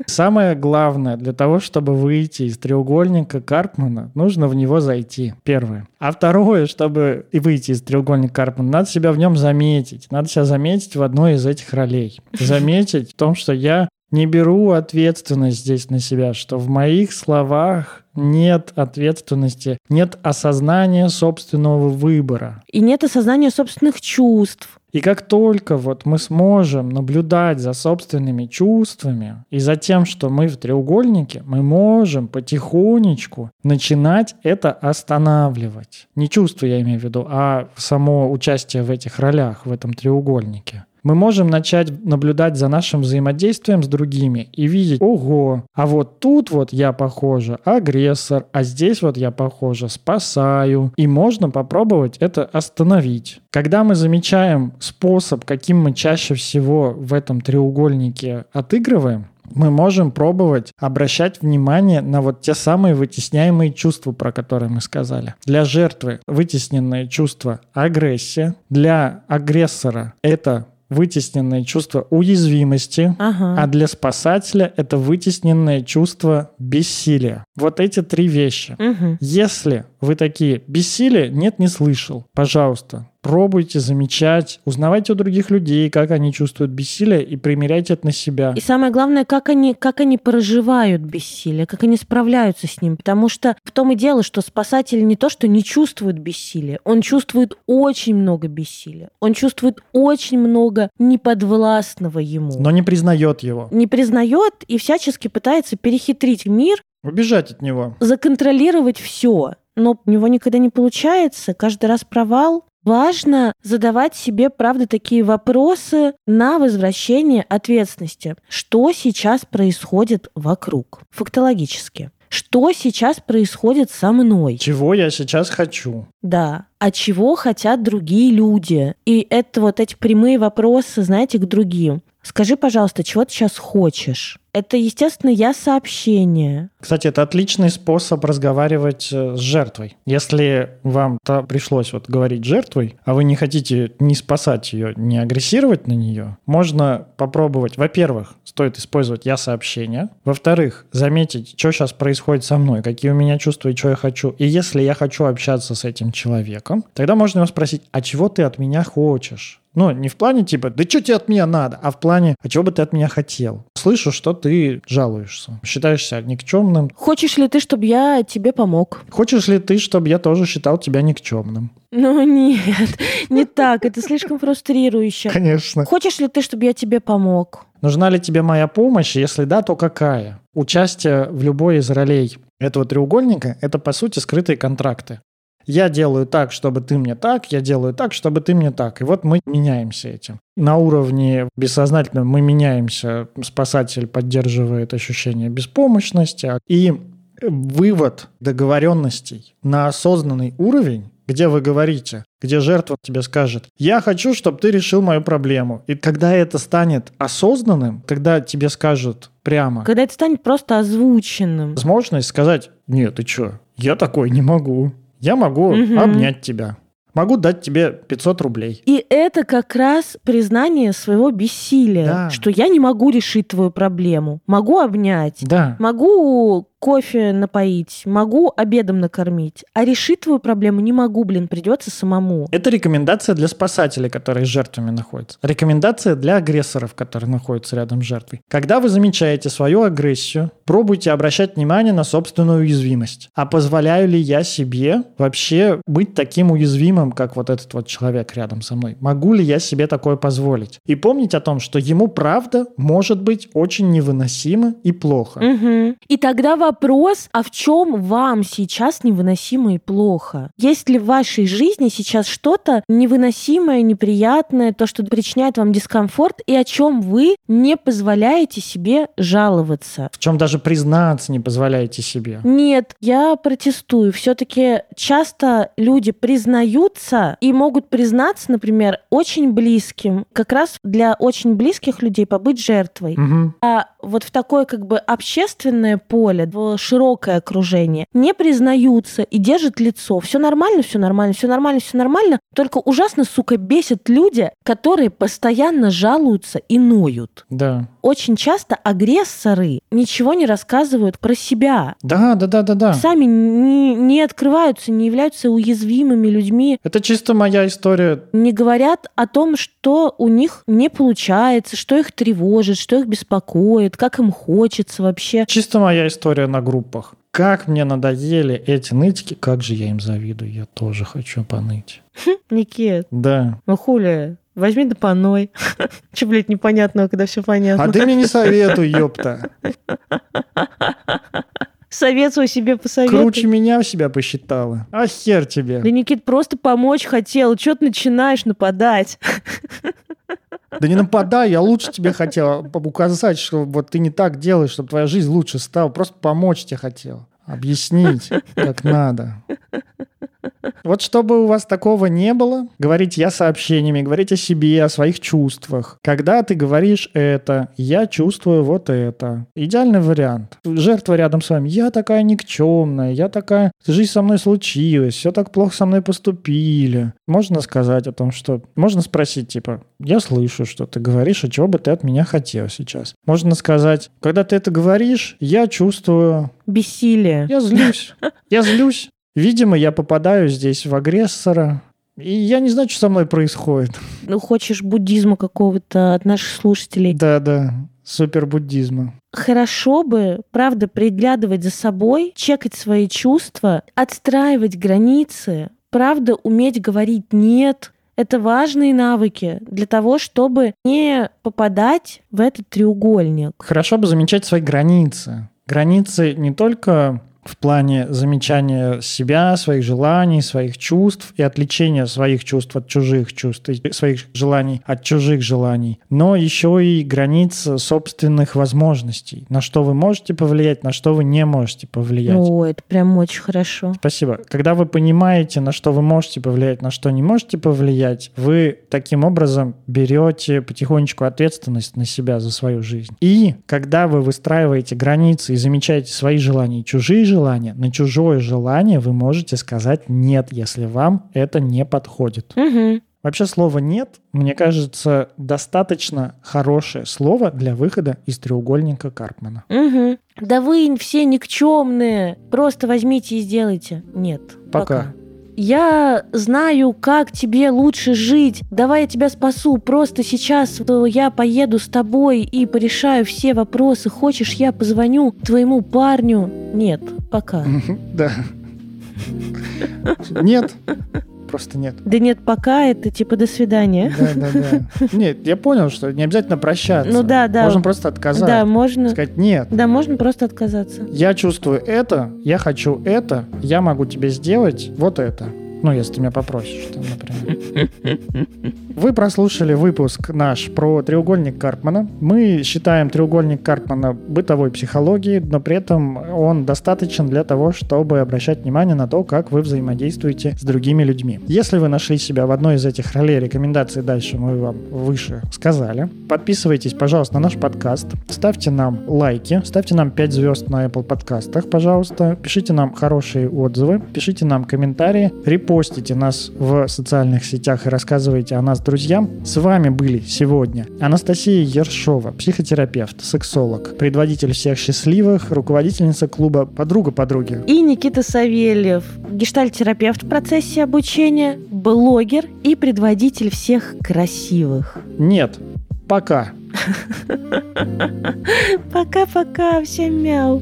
Speaker 1: Самое главное, для того, чтобы выйти из треугольника Карпмана, нужно в него зайти. Первое. А второе, чтобы и выйти из треугольника Карпмана, надо себя в нем заметить. Надо себя заметить в одной из этих ролей. Заметить в том, что я не беру ответственность здесь на себя, что в моих словах нет ответственности, нет осознания собственного выбора.
Speaker 2: И нет осознания собственных чувств.
Speaker 1: И как только вот мы сможем наблюдать за собственными чувствами и за тем, что мы в треугольнике, мы можем потихонечку начинать это останавливать. Не чувство я имею в виду, а само участие в этих ролях, в этом треугольнике мы можем начать наблюдать за нашим взаимодействием с другими и видеть, ого, а вот тут вот я похоже агрессор, а здесь вот я похоже спасаю. И можно попробовать это остановить. Когда мы замечаем способ, каким мы чаще всего в этом треугольнике отыгрываем, мы можем пробовать обращать внимание на вот те самые вытесняемые чувства, про которые мы сказали. Для жертвы вытесненное чувство агрессия, для агрессора это вытесненное чувство уязвимости, ага. а для спасателя это вытесненное чувство бессилия. Вот эти три вещи. Угу. Если вы такие, бессилие, нет, не слышал, пожалуйста, пробуйте замечать, узнавайте у других людей, как они чувствуют бессилие, и примеряйте это на себя.
Speaker 2: И самое главное, как они, как они проживают бессилие, как они справляются с ним. Потому что в том и дело, что спасатель не то, что не чувствует бессилие, он чувствует очень много бессилия. Он чувствует очень много неподвластного ему.
Speaker 1: Но не признает его.
Speaker 2: Не признает и всячески пытается перехитрить мир.
Speaker 1: Убежать от него.
Speaker 2: Законтролировать все но у него никогда не получается, каждый раз провал. Важно задавать себе, правда, такие вопросы на возвращение ответственности. Что сейчас происходит вокруг? Фактологически. Что сейчас происходит со мной?
Speaker 1: Чего я сейчас хочу?
Speaker 2: Да. А чего хотят другие люди? И это вот эти прямые вопросы, знаете, к другим. Скажи, пожалуйста, чего ты сейчас хочешь? Это, естественно, я сообщение.
Speaker 1: Кстати, это отличный способ разговаривать э, с жертвой. Если вам -то пришлось вот говорить жертвой, а вы не хотите ни спасать ее, ни агрессировать на нее, можно попробовать, во-первых, стоит использовать я сообщение, во-вторых, заметить, что сейчас происходит со мной, какие у меня чувства и что я хочу. И если я хочу общаться с этим человеком, тогда можно его спросить, а чего ты от меня хочешь? Ну, не в плане типа, да что тебе от меня надо, а в плане, а чего бы ты от меня хотел? Слышу, что ты жалуешься, считаешься никчемным.
Speaker 2: Хочешь ли ты, чтобы я тебе помог?
Speaker 1: Хочешь ли ты, чтобы я тоже считал тебя никчемным?
Speaker 2: Ну нет, не так, это слишком фрустрирующе.
Speaker 1: Конечно.
Speaker 2: Хочешь ли ты, чтобы я тебе помог?
Speaker 1: Нужна ли тебе моя помощь? Если да, то какая? Участие в любой из ролей этого треугольника – это, по сути, скрытые контракты. Я делаю так, чтобы ты мне так, я делаю так, чтобы ты мне так. И вот мы меняемся этим. На уровне бессознательном мы меняемся, спасатель поддерживает ощущение беспомощности. И вывод договоренностей на осознанный уровень где вы говорите, где жертва тебе скажет, я хочу, чтобы ты решил мою проблему. И когда это станет осознанным, когда тебе скажут прямо...
Speaker 2: Когда это станет просто озвученным.
Speaker 1: Возможность сказать, нет, ты что, я такой не могу. Я могу угу. обнять тебя. Могу дать тебе 500 рублей.
Speaker 2: И это как раз признание своего бессилия, да. что я не могу решить твою проблему. Могу обнять,
Speaker 1: да.
Speaker 2: могу кофе напоить, могу обедом накормить, а решить твою проблему не могу, блин, придется самому.
Speaker 1: Это рекомендация для спасателей, которые с жертвами находятся. Рекомендация для агрессоров, которые находятся рядом с жертвой. Когда вы замечаете свою агрессию, пробуйте обращать внимание на собственную уязвимость. А позволяю ли я себе вообще быть таким уязвимым, как вот этот вот человек рядом со мной? Могу ли я себе такое позволить? И помнить о том, что ему правда может быть очень невыносимо и плохо.
Speaker 2: Угу. И тогда вы вопрос, а в чем вам сейчас невыносимо и плохо? Есть ли в вашей жизни сейчас что-то невыносимое, неприятное, то, что причиняет вам дискомфорт, и о чем вы не позволяете себе жаловаться?
Speaker 1: В чем даже признаться не позволяете себе?
Speaker 2: Нет, я протестую. Все-таки часто люди признаются и могут признаться, например, очень близким, как раз для очень близких людей побыть жертвой.
Speaker 1: Угу.
Speaker 2: А вот в такое как бы общественное поле, в широкое окружение, не признаются и держат лицо. Все нормально, все нормально, все нормально, все нормально. Только ужасно, сука, бесят люди, которые постоянно жалуются и ноют.
Speaker 1: Да.
Speaker 2: Очень часто агрессоры ничего не рассказывают про себя.
Speaker 1: Да, да, да, да, да.
Speaker 2: Сами не, не открываются, не являются уязвимыми людьми.
Speaker 1: Это чисто моя история.
Speaker 2: Не говорят о том, что у них не получается, что их тревожит, что их беспокоит, как им хочется вообще.
Speaker 1: Чисто моя история на группах. Как мне надоели эти нытики, как же я им завидую, я тоже хочу поныть.
Speaker 2: Никит.
Speaker 1: Да.
Speaker 2: Ну хули, возьми да поной. Че, блядь, непонятного, когда все понятно.
Speaker 1: А ты мне не советуй, ёпта.
Speaker 2: Советую себе посоветуй.
Speaker 1: Круче меня в себя посчитала. А хер тебе.
Speaker 2: Да, Никит, просто помочь хотел. Чего ты начинаешь нападать?
Speaker 1: Да не нападай, я лучше тебе хотел указать, что вот ты не так делаешь, чтобы твоя жизнь лучше стала. Просто помочь тебе хотел. Объяснить, как надо. Вот чтобы у вас такого не было, говорить я сообщениями, говорить о себе, о своих чувствах. Когда ты говоришь это, я чувствую вот это. Идеальный вариант. Жертва рядом с вами. Я такая никчемная, я такая... Жизнь со мной случилась, все так плохо со мной поступили. Можно сказать о том, что... Можно спросить, типа, я слышу, что ты говоришь, а чего бы ты от меня хотел сейчас. Можно сказать, когда ты это говоришь, я чувствую...
Speaker 2: Бессилие.
Speaker 1: Я злюсь. Я злюсь. Видимо, я попадаю здесь в агрессора, и я не знаю, что со мной происходит.
Speaker 2: Ну, хочешь буддизма какого-то от наших слушателей?
Speaker 1: Да, да, супер буддизма.
Speaker 2: Хорошо бы, правда, приглядывать за собой, чекать свои чувства, отстраивать границы, правда, уметь говорить «нет», это важные навыки для того, чтобы не попадать в этот треугольник.
Speaker 1: Хорошо бы замечать свои границы. Границы не только в плане замечания себя, своих желаний, своих чувств и отличения своих чувств от чужих чувств, и своих желаний от чужих желаний, но еще и границ собственных возможностей, на что вы можете повлиять, на что вы не можете повлиять.
Speaker 2: О, это прям очень хорошо.
Speaker 1: Спасибо. Когда вы понимаете, на что вы можете повлиять, на что не можете повлиять, вы таким образом берете потихонечку ответственность на себя за свою жизнь. И когда вы выстраиваете границы и замечаете свои желания и чужие желания, на чужое желание вы можете сказать «нет», если вам это не подходит.
Speaker 2: Угу.
Speaker 1: Вообще слово «нет», мне кажется, достаточно хорошее слово для выхода из треугольника Карпмана.
Speaker 2: Угу. Да вы все никчемные. Просто возьмите и сделайте. Нет.
Speaker 1: Пока. пока.
Speaker 2: я знаю, как тебе лучше жить, давай я тебя спасу, просто сейчас я поеду с тобой и порешаю все вопросы, хочешь, я позвоню твоему парню? Нет, пока.
Speaker 1: Да. Нет, просто нет.
Speaker 2: Да нет, пока это типа до свидания.
Speaker 1: Да, да, да. Нет, я понял, что не обязательно прощаться.
Speaker 2: Ну да, да.
Speaker 1: Можно просто отказаться.
Speaker 2: Да, можно.
Speaker 1: Сказать нет.
Speaker 2: Да, можно просто отказаться.
Speaker 1: Я чувствую это, я хочу это, я могу тебе сделать вот это. Ну, если ты меня попросишь, там, например. Вы прослушали выпуск наш про треугольник Карпмана. Мы считаем треугольник Карпмана бытовой психологией, но при этом он достаточен для того, чтобы обращать внимание на то, как вы взаимодействуете с другими людьми. Если вы нашли себя в одной из этих ролей, рекомендаций дальше мы вам выше сказали. Подписывайтесь, пожалуйста, на наш подкаст. Ставьте нам лайки, ставьте нам 5 звезд на Apple подкастах, пожалуйста. Пишите нам хорошие отзывы, пишите нам комментарии, репостите нас в социальных сетях и рассказывайте о нас друзьям. С вами были сегодня Анастасия Ершова, психотерапевт, сексолог, предводитель всех счастливых, руководительница клуба «Подруга подруги».
Speaker 2: И Никита Савельев, гештальтерапевт в процессе обучения, блогер и предводитель всех красивых.
Speaker 1: Нет, пока.
Speaker 2: Пока-пока, всем мяу.